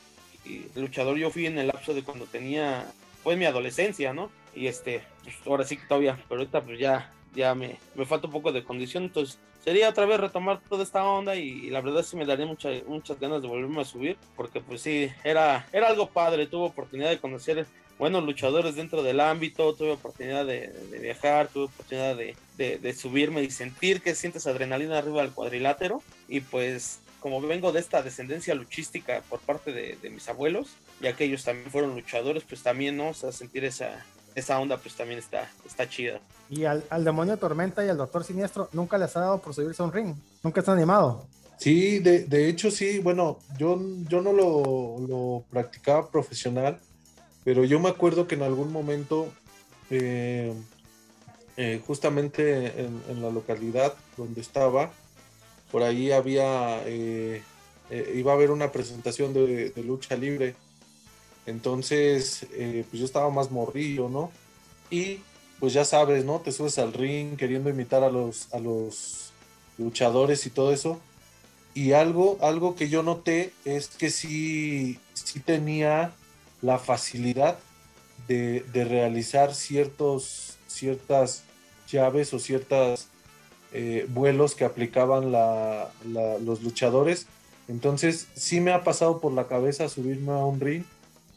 luchador yo fui en el lapso de cuando tenía, pues mi adolescencia, ¿no? Y este, pues ahora sí que todavía, pero ahorita pues ya, ya me, me falta un poco de condición, entonces sería otra vez retomar toda esta onda y, y la verdad sí me daría mucha, muchas ganas de volverme a subir, porque pues sí, era, era algo padre, tuve oportunidad de conocer buenos luchadores dentro del ámbito, tuve oportunidad de, de viajar, tuve oportunidad de, de, de, subirme y sentir que sientes adrenalina arriba del cuadrilátero y pues como vengo de esta descendencia luchística por parte de, mis abuelos, ya que ellos también fueron luchadores, pues también, ¿no? O sea, sentir esa, esa onda pues también está, está chida. Y al, al, demonio Tormenta y al Doctor Siniestro nunca les ha dado por subirse a un ring, nunca están animado. Sí, de, de hecho sí, bueno, yo, yo no lo, lo, practicaba profesional, pero yo me acuerdo que en algún momento, eh, eh, justamente en, en, la localidad donde estaba, por ahí había, eh, iba a haber una presentación de, de lucha libre entonces, eh, pues yo estaba más morrillo, ¿no? Y pues ya sabes, ¿no? Te subes al ring queriendo imitar a los, a los luchadores y todo eso. Y algo, algo que yo noté es que sí, sí tenía la facilidad de, de realizar ciertos, ciertas llaves o ciertos eh, vuelos que aplicaban los luchadores. Entonces sí me ha pasado por la cabeza subirme a un ring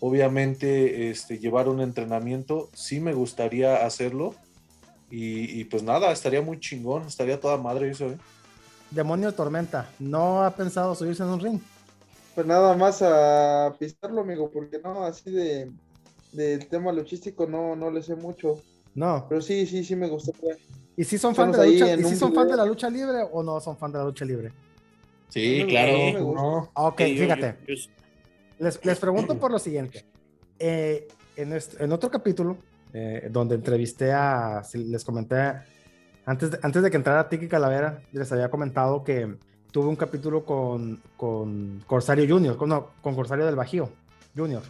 obviamente este, llevar un entrenamiento, sí me gustaría hacerlo. Y, y, pues nada, estaría muy chingón, estaría toda madre eso, ¿eh? Demonio Tormenta, ¿no ha pensado subirse en un ring? Pues nada más a pisarlo, amigo, porque no, así de del tema luchístico no, no le sé mucho. No. Pero sí, sí, sí me gustaría. ¿Y si son fan, de la, lucha, ¿y si son fan de la lucha libre o no son fan de la lucha libre? Sí, claro. No. Ok, fíjate. Yo, yo, les, les, pregunto por lo siguiente. Eh, en, este, en, otro capítulo, eh, donde entrevisté a, les comenté, antes de, antes de que entrara Tiki Calavera, les había comentado que tuve un capítulo con, con Corsario Junior, con, no, con Corsario del Bajío Junior.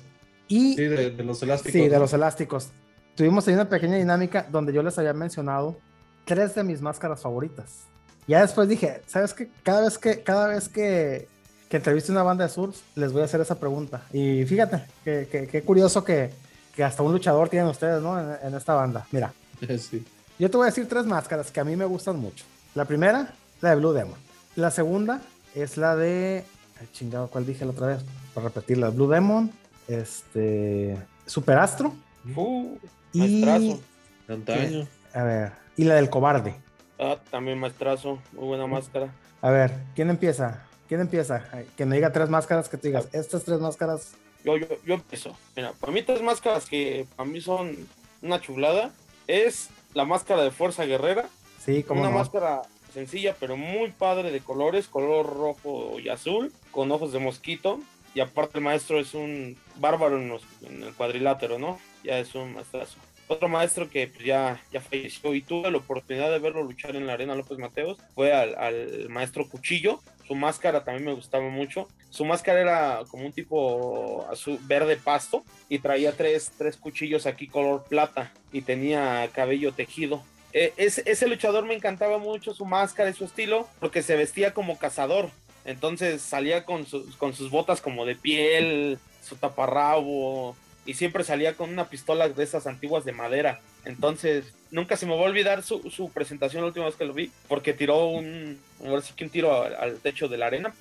Y, sí, de, de, los elásticos. Sí, de los elásticos. Tuvimos ahí una pequeña dinámica donde yo les había mencionado tres de mis máscaras favoritas. Ya después dije, ¿sabes qué? Cada vez que, cada vez que, que entreviste una banda de surf, les voy a hacer esa pregunta. Y fíjate, qué que, que curioso que, que, hasta un luchador tienen ustedes, ¿no? En, en esta banda. Mira, [LAUGHS] sí. yo te voy a decir tres máscaras que a mí me gustan mucho. La primera, la de Blue Demon. La segunda es la de. Ay, chingado, ¿cuál dije la otra vez? Para repetirla: Blue Demon, este. Superastro. Uh, y. Antaño. A ver, y la del cobarde. Ah, también maestrazo, muy buena máscara. A ver, ¿quién empieza? ¿Quién empieza? Que me diga tres máscaras que tú digas, estas tres máscaras. Yo, yo, yo empiezo. Mira, para mí tres máscaras que para mí son una chulada es la máscara de Fuerza Guerrera. Sí, como Una no? máscara sencilla, pero muy padre de colores, color rojo y azul, con ojos de mosquito. Y aparte el maestro es un bárbaro en, los, en el cuadrilátero, ¿no? Ya es un maestrazo otro maestro que pues, ya, ya falleció y tuve la oportunidad de verlo luchar en la Arena López Mateos fue al, al, maestro Cuchillo. Su máscara también me gustaba mucho. Su máscara era como un tipo azul, verde pasto y traía tres, tres cuchillos aquí color plata y tenía cabello tejido. Eh, ese, ese luchador me encantaba mucho su máscara y su estilo porque se vestía como cazador. Entonces salía con, con sus botas como de piel, su taparrabo, y siempre salía con una pistola de esas antiguas de madera. Entonces, nunca se me va a olvidar su, su presentación la última vez que lo vi, porque tiró un, ahora sí que un tiro al, techo de la arena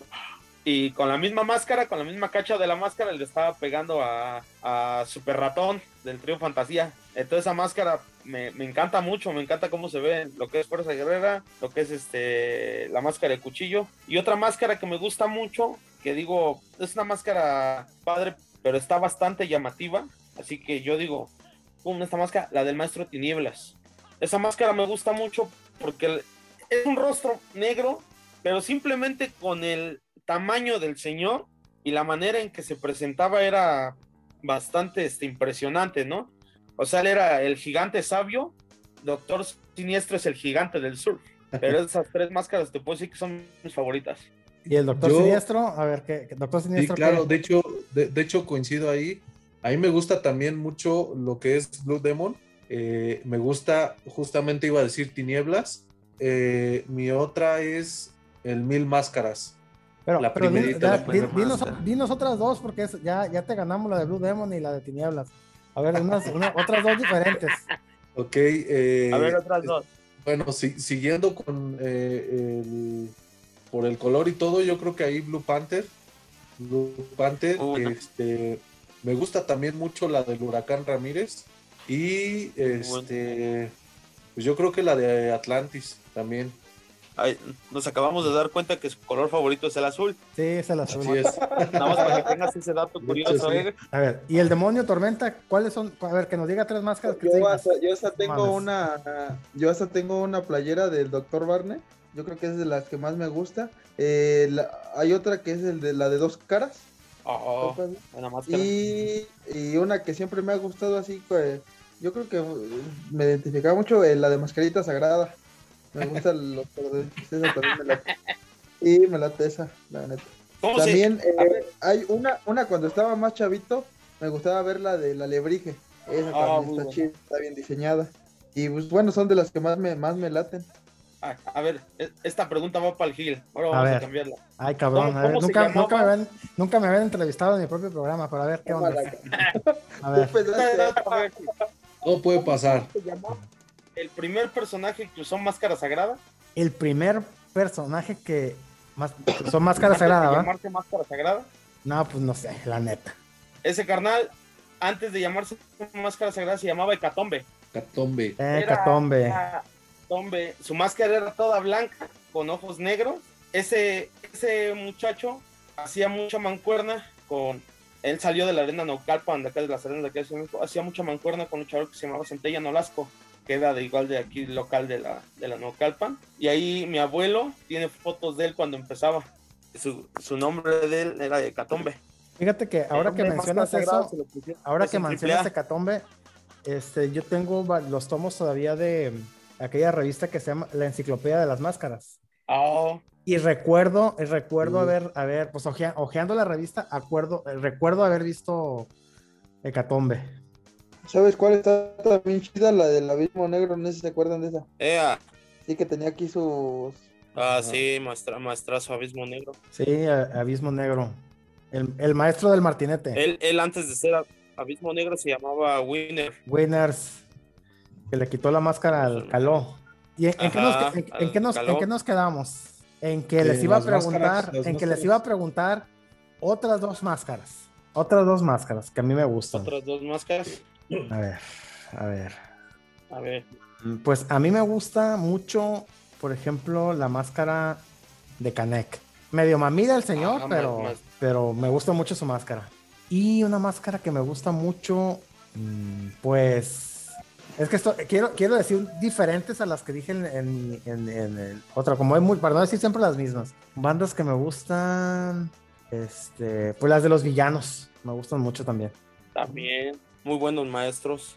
y con la misma máscara, con la misma cacha de la máscara, le estaba pegando a, a Super Ratón del trío Fantasía. Entonces esa máscara me, me encanta mucho, me encanta cómo se ve lo que es Fuerza Guerrera, lo que es este la máscara de cuchillo. Y otra máscara que me gusta mucho, que digo, es una máscara padre, pero está bastante llamativa. Así que yo digo, pum, esta máscara, la del Maestro Tinieblas. Esa máscara me gusta mucho porque es un rostro negro, pero simplemente con el tamaño del señor y la manera en que se presentaba era bastante este, impresionante, ¿no? O sea, él era el gigante sabio, Doctor Siniestro es el gigante del sur. Pero [LAUGHS] esas tres máscaras te puedo decir que son mis favoritas. Y el Doctor Yo- Siniestro, a ver, ¿qué? Doctor Sí, Siniestro. claro, ¿qué? de hecho, de, de hecho coincido ahí. A mí me gusta también mucho lo que es Blue Demon. Eh, me gusta, justamente iba a decir Tinieblas. Eh, mi otra es el Mil Máscaras. Pero, la pero primerita, la di- dinos, otras dos, porque es- ya, ya te ganamos la de Blue Demon y la de Tinieblas. A ver, unas, una- [LAUGHS] otras dos diferentes. Ok. eh, A ver, otras dos. Bueno, si- siguiendo con eh, el, por el color y todo, yo creo que ahí Blue Panther. Blue Panther, no. Me gusta también mucho la del Huracán Ramírez. Y este, pues yo creo que la de Atlantis también. Ay, nos acabamos de dar cuenta que su color favorito es el azul. Sí, es el azul. Así es. Nada más para que tengas ese dato curioso. hecho, sí. ¿eh? A ver, ¿y el demonio tormenta? ¿Cuáles son? A ver, que nos diga tres máscaras que Yo hasta, yo hasta tengo Mames. una yo hasta tengo una playera del Dr. Barney. Yo creo que es de las que más me gusta. Eh, la- hay otra que es el de la de dos caras. Oh, buena máscara. Y, y una que siempre me ha gustado así, que yo creo que eh, me identificaba mucho eh, la de mascarita sagrada. Me gusta [LAUGHS] los esa también me late. Y me late esa, la neta. ¿Cómo se- También eh, hay una, una cuando estaba más chavito, me gustaba ver la de la lebrige. Esa Ah, también está buena. chida, está bien diseñada. Y pues bueno, son de las que más me, más me laten. A ver, e- esta pregunta va para el Gil. Ahora A vamos a, ver. cambiarla. Ay, cabrón. ¿Cómo- a ver, cómo se nunca, me habían, nunca me habían entrevistado en mi propio programa, pero a ver qué onda. A ver, [LAUGHS] A ver, No puede pasar. ¿cómo se llamó El primer personaje que usó máscara sagrada. el primer personaje que más, son máscaras antes de sagradas, ¿va? llamarse máscara sagrada. No, pues no sé, la neta. Ese carnal, antes de llamarse máscara sagrada, se llamaba Hecatombe. Catombe. Eh, Catombe. Su máscara era toda blanca, con ojos negros. Ese, ese muchacho hacía mucha mancuerna con. Él salió de la arena Naucalpan, de acá de las arenas de acá de México, hacía mucha mancuerna con un chaval que se llamaba Centella Nolasco, que era de igual de aquí local de la, de la Naucalpan. Y ahí mi abuelo tiene fotos de él cuando empezaba. Su, su nombre de él era Hecatombe. Fíjate que ahora que mencionas sagrada eso, se lo pusieron- ahora que en mencionas. Hecatombe, este, yo tengo los tomos todavía de aquella revista que se llama La Enciclopedia de las Máscaras. Ah, Y recuerdo, y recuerdo Mm. haber, haber, pues ojea- ojeando la revista, acuerdo, eh, recuerdo haber visto Hecatombe. ¿Sabes cuál está también chida? La del abismo negro, no sé si se acuerdan de esa. ea. Sí que tenía aquí sus... Ah, sí, maestra, maestrazo Abismo Negro. Sí, a- Abismo Negro. El, el maestro del martinete. Él, él antes de ser Abismo Negro se llamaba Winner. Winners, que le quitó la máscara al caló. ¿Y en, en qué, nos, Ajá, en- en al qué nos- Caló. en qué nos quedamos? En que les iba a preguntar, en que les iba a preguntar otras dos máscaras. Otras dos máscaras que a mí me gustan. Otras dos máscaras. A ver, a ver. A ver. Pues a mí me gusta mucho, por ejemplo, la máscara de Canek. Medio mamida el señor, Ajá, pero, más- más. pero me gusta mucho su máscara. Y una máscara que me gusta mucho, mm, pues es que esto, quiero, quiero decir diferentes a las que dije en, en- en- en el otro, como hay muy, para no decir siempre las mismas. Bandas que me gustan, este, pues las de los villanos, me gustan mucho también. También. Muy buenos maestros.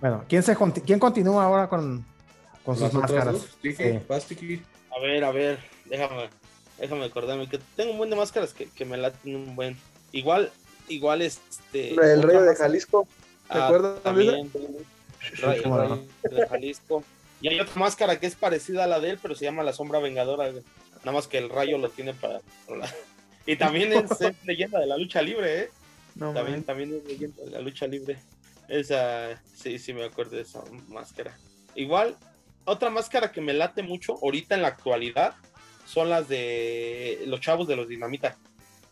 Bueno, ¿quién, se, quién continúa ahora con, con sus máscaras? dos. Sí. A ver, a ver. Déjame. Déjame acordarme que tengo un buen de máscaras que, que me laten un buen. Igual, igual este. El otra rey de Jalisco. ¿Te Ah, acuerdas También. De Jalisco. Y hay otra máscara que es parecida a la de él, pero se llama la sombra vengadora. Nada más que el rayo lo tiene para. Y también es, [LAUGHS] es leyenda de la lucha libre, ¿eh? No, también, también es leyenda de la lucha libre. Esa, sí, sí me acuerdo de esa máscara. Igual, otra máscara que me late mucho ahorita en la actualidad son las de los chavos de los Dinamita.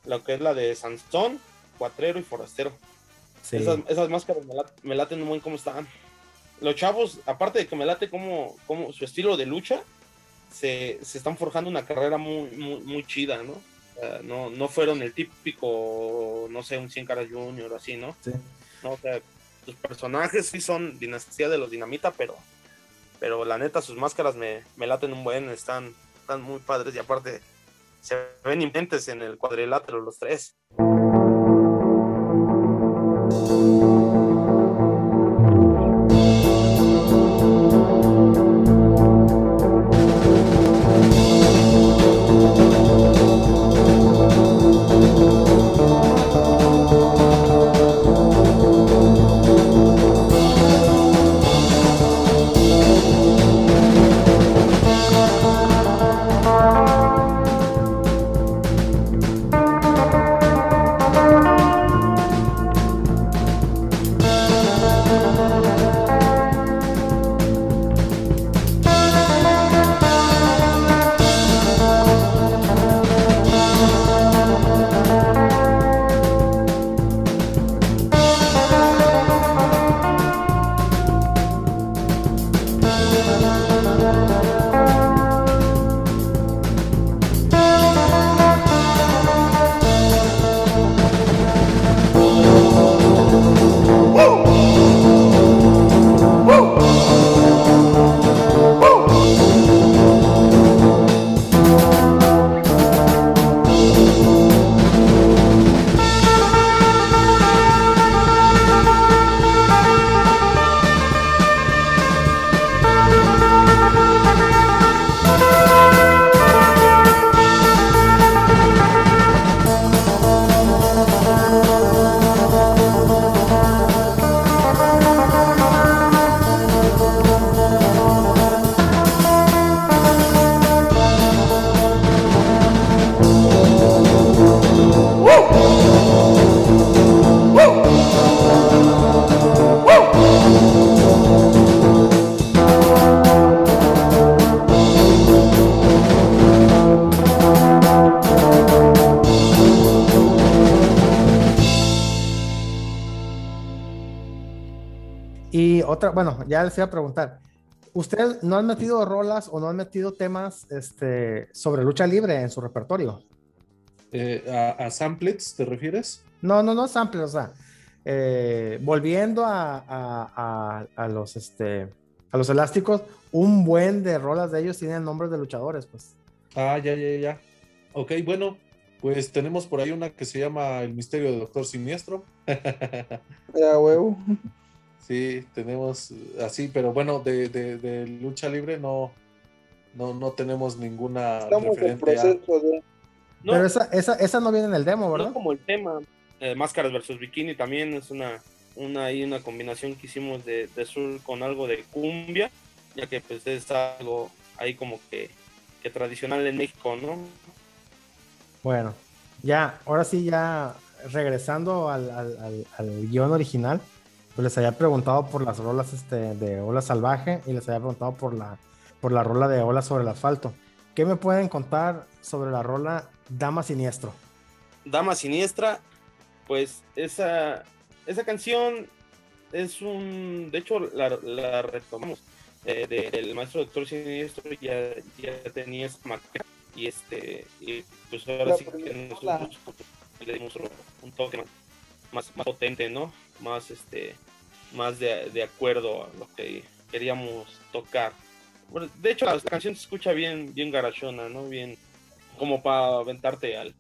Lo que es la de Sansón, Cuatrero y Forastero. Sí. Esas, esas máscaras me, lat- me laten muy cómo están. Los chavos, aparte de que me late como, como su estilo de lucha, se, se están forjando una carrera muy, muy, muy chida, ¿no? No, no fueron el típico, no sé, un 100 caras junior o así, ¿no? Sí. No, o sea, sus personajes sí son dinastía de los dinamita, pero, pero la neta, sus máscaras me, me laten un buen, están, están muy padres y aparte se ven imponentes en el cuadrilátero los tres. Otra, bueno, ya les iba a preguntar. ¿Ustedes no han metido rolas o no han metido temas este, sobre lucha libre en su repertorio? Eh, a, a Samplets, ¿te refieres? No, no, no sample, o sea, eh, volviendo a, a- a- a los este a los elásticos, un buen de rolas de ellos tienen nombres de luchadores, pues. Ah, ya, ya, ya. Ok, bueno, pues tenemos por ahí una que se llama El misterio del Doctor Siniestro. [LAUGHS] Ya, huevo. Sí, tenemos eh, así, pero bueno, de, de- de lucha libre no, no, no tenemos ninguna Estamos en a. proceso de. No, Pero esa, esa, esa no viene en el demo, ¿verdad? no como el tema. eh, Máscaras versus Bikini también es una, una, una combinación que hicimos de, de sur con algo de cumbia, ya que pues es algo ahí como que, que tradicional en México, ¿no? Bueno, ya, ahora sí, ya regresando al, al- al- al guion original, pues les había preguntado por las rolas este, de Ola Salvaje y les había preguntado por la, por la rola de Ola sobre el asfalto. ¿Qué me pueden contar sobre la rola Dama Siniestro? Dama Siniestra, pues esa, esa canción es un, de hecho la, retomamos eh, de- del maestro Doctor Siniestro, ya, ya tenía esa maqueta y este, y pues ahora sí que nosotros le dimos un toque más, más potente, ¿no? Más este, más de, de acuerdo a lo que queríamos tocar. Bueno, de hecho la canción se escucha bien, bien garachona, ¿no? Bien, como para aventarte al,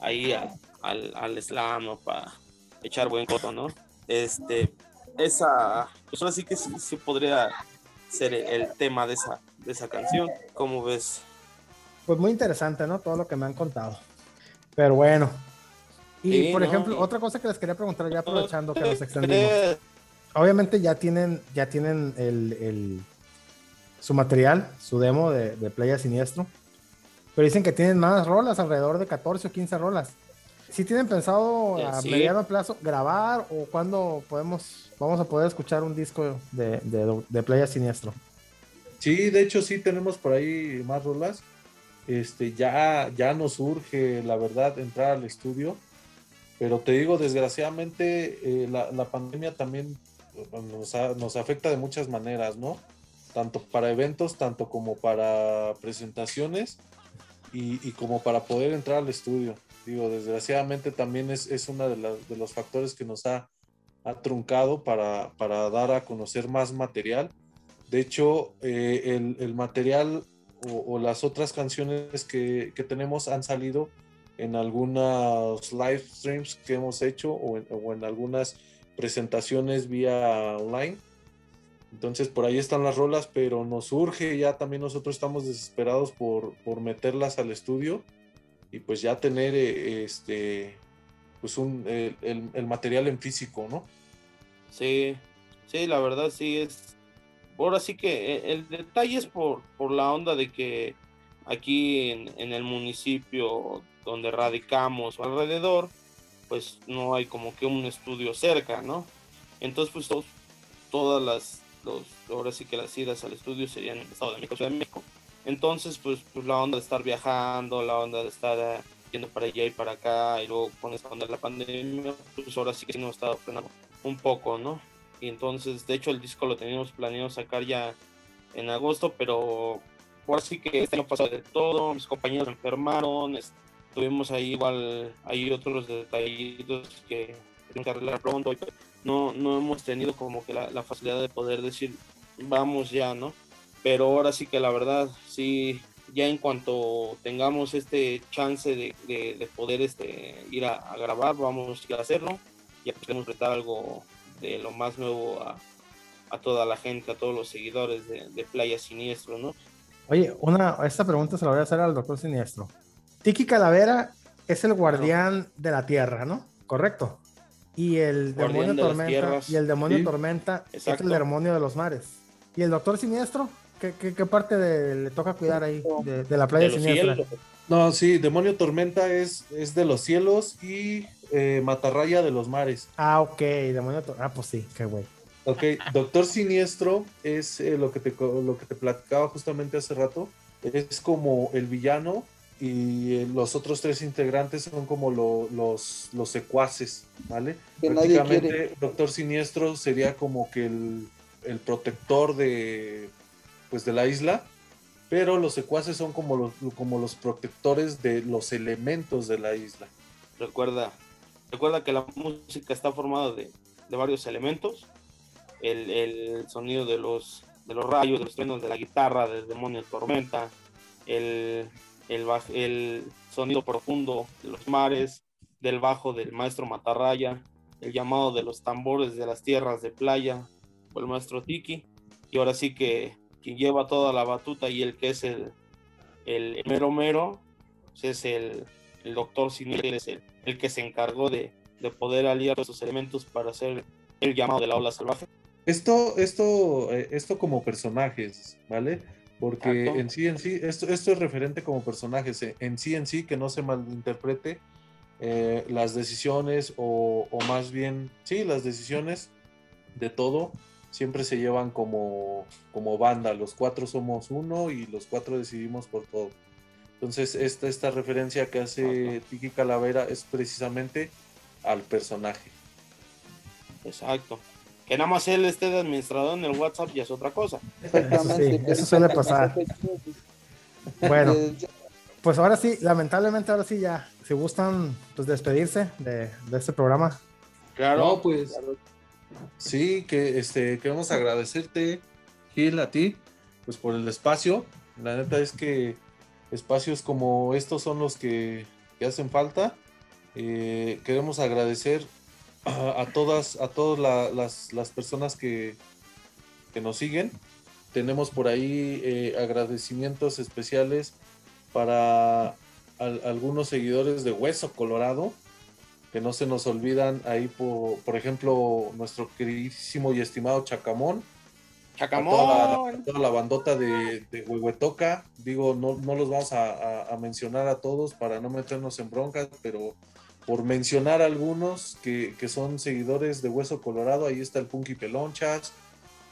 ahí al, al, al slam o para echar buen coto, ¿no? Este, esa, pues ahora sí que sí, sí podría ser el tema de esa, de esa canción. ¿Cómo ves? Pues muy interesante, ¿no? Todo lo que me han contado. Pero bueno. Y Sí, por no, ejemplo, otra cosa que les quería preguntar, ya aprovechando que nos extendimos. Obviamente ya tienen, ya tienen el, el- su material, su demo de, de Playa Siniestro. Pero dicen que tienen más rolas, alrededor de 14 o 15 rolas. si tienen pensado Eh, a sí. mediano plazo grabar o cuándo podemos, vamos a poder escuchar un disco de, de, de Playa Siniestro. Sí, de hecho sí tenemos por ahí más rolas. Este, ya, ya nos urge, la verdad, entrar al estudio. Pero te digo, desgraciadamente, eh, la, la pandemia también nos, nos afecta de muchas maneras, ¿no? Tanto para eventos, tanto como para presentaciones y, y como para poder entrar al estudio. Digo, desgraciadamente también es, es uno de, de los factores que nos ha, ha truncado para, para dar a conocer más material. De hecho, eh, el, el material o, o las otras canciones que, que tenemos han salido en algunos live streams que hemos hecho o en, o en algunas presentaciones vía online. Entonces por ahí están las rolas, pero nos surge ya también nosotros estamos desesperados por, por meterlas al estudio y pues ya tener eh, este pues un, el, el- material en físico, ¿no? Sí, sí, la verdad sí es. Ahora sí que eh, el detalle es por, por la onda de que aquí en, en el municipio donde radicamos o alrededor, pues no hay como que un estudio cerca, ¿no? Entonces, pues todas las, los, ahora sí que las idas al estudio serían en el Estado de México, Ciudad. Entonces, pues, pues la onda de estar viajando, la onda de estar eh, yendo para allá y para acá, y luego con esta onda de la pandemia, pues ahora sí que sí nos está frenando un poco, ¿no? Y entonces, de hecho, el disco lo teníamos planeado sacar ya en agosto, pero ahora sí que este año pasó de todo, mis compañeros enfermaron, es- tuvimos ahí igual, hay otros detallitos que tenemos que arreglar pronto, no, no hemos tenido como que la, facilidad de poder decir, vamos ya, ¿no? Pero ahora sí que la verdad, sí, ya en cuanto tengamos este chance de, de- de poder este, ir a, grabar, vamos a hacerlo. Ya queremos prestar algo de lo más nuevo a, a toda la gente, a todos los seguidores de, de Playa Siniestro, ¿no? Oye, una, esta pregunta se la voy a hacer al doctor Siniestro. Tiki Calavera es el guardián de la tierra, ¿no? Correcto. Y el demonio de tormenta y el demonio Sí. tormenta es el demonio de los mares. ¿Y el doctor Siniestro? ¿Qué, qué- qué parte de- le toca cuidar ahí de, de la playa De siniestra? cielos. No, sí, Demonio Tormenta es, es de los cielos y eh, Matarraya de los mares. Ah, ok, demonio tor- Ah, pues sí, qué güey. Ok, Doctor Siniestro es eh, lo, que te, lo que te platicaba justamente hace rato. Es como el villano y eh, los otros tres integrantes son como lo- los, los secuaces, ¿vale? Que nadie Prácticamente Doctor Siniestro sería como que el, el protector de, pues, de la isla, pero los secuaces son como los, como los protectores de los elementos de la isla. Recuerda, recuerda que la música está formada de, de varios elementos. El, el sonido de los, de los rayos, de los truenos de la guitarra, del demonio tormenta, el, el, sonido profundo de los mares, del bajo del maestro Matarraya, el llamado de los tambores de las tierras de playa, o el maestro Tiki. Y ahora sí que quien lleva toda la batuta y el que es el, el mero mero, pues es el, el doctor Siniestro, él es el, el que se encargó de, de poder aliar esos elementos para hacer el llamado de la ola salvaje. Esto, esto, eh, esto como personajes, ¿vale? Porque Exacto. en sí, en sí, esto, esto es referente como personajes, eh, en sí, en sí, que no se malinterprete eh, las decisiones o, o más bien, sí, las decisiones de todo siempre se llevan como, como banda, los cuatro somos uno y los cuatro decidimos por todo. Entonces, esta, esta referencia que hace Tiki Calavera es precisamente al personaje. Exacto. Que nada más él esté de administrador en el WhatsApp ya es otra cosa. Exactamente. sí, eso suele pasar. Bueno, pues ahora sí, lamentablemente ahora sí ya, si gustan pues despedirse de, de este programa. Claro, No, pues sí, que este, queremos agradecerte, Gil, a ti, pues por el espacio. La neta es que espacios como estos son los que, que hacen falta. Eh, queremos agradecer a, a todas, a todas la- las, las personas que, que nos siguen. Tenemos por ahí eh, agradecimientos especiales para al- algunos seguidores de Hueso Colorado, que no se nos olvidan ahí, por, por ejemplo, nuestro queridísimo y estimado Chacamón, a toda, Chacamón. a toda la bandota de, de Huehuetoca. Digo, no, no los vamos a, a- a mencionar a todos para no meternos en broncas, pero por mencionar algunos que, que son seguidores de Hueso Colorado, ahí está el Punky Pelonchas,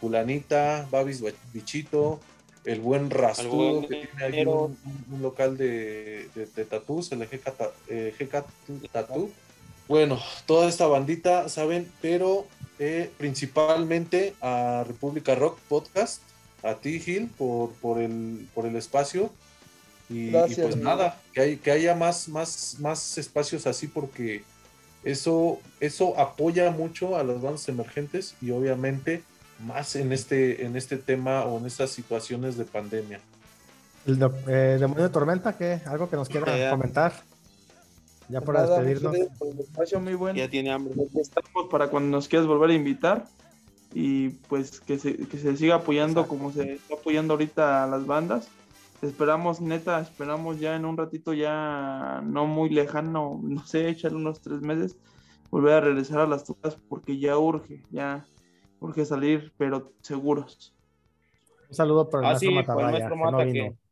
Fulanita, Babis Bichito, el buen Rastudo, que tiene ahí un, un local de, de, de tatús, el GK, eh, GK Tatú. Bueno, toda esta bandita, ¿saben? Pero eh, principalmente a República Rock Podcast, a ti, Gil, por, por, el, por el espacio. Y, pues amigo. nada, que, hay, que haya más, más, más espacios así porque eso, eso apoya mucho a las bandas emergentes y obviamente más en este, en este tema o en estas situaciones de pandemia. El eh, demonio de tormenta, ¿qué? ¿Algo que nos quiera Ya. comentar? Ya para Nada, despedirnos. espacio muy bueno. Ya tiene hambre. Estamos para cuando nos quieras volver a invitar y pues que se, que se siga apoyando como se está apoyando ahorita a las bandas. Esperamos, neta, esperamos ya en un ratito ya no muy lejano, [LAUGHS] no sé, echarle unos tres meses, volver a regresar a las tocas porque ya urge, ya urge salir, pero seguros. Un saludo para el Ah, sí, que no vino. que-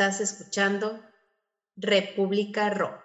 Estás escuchando República Rock.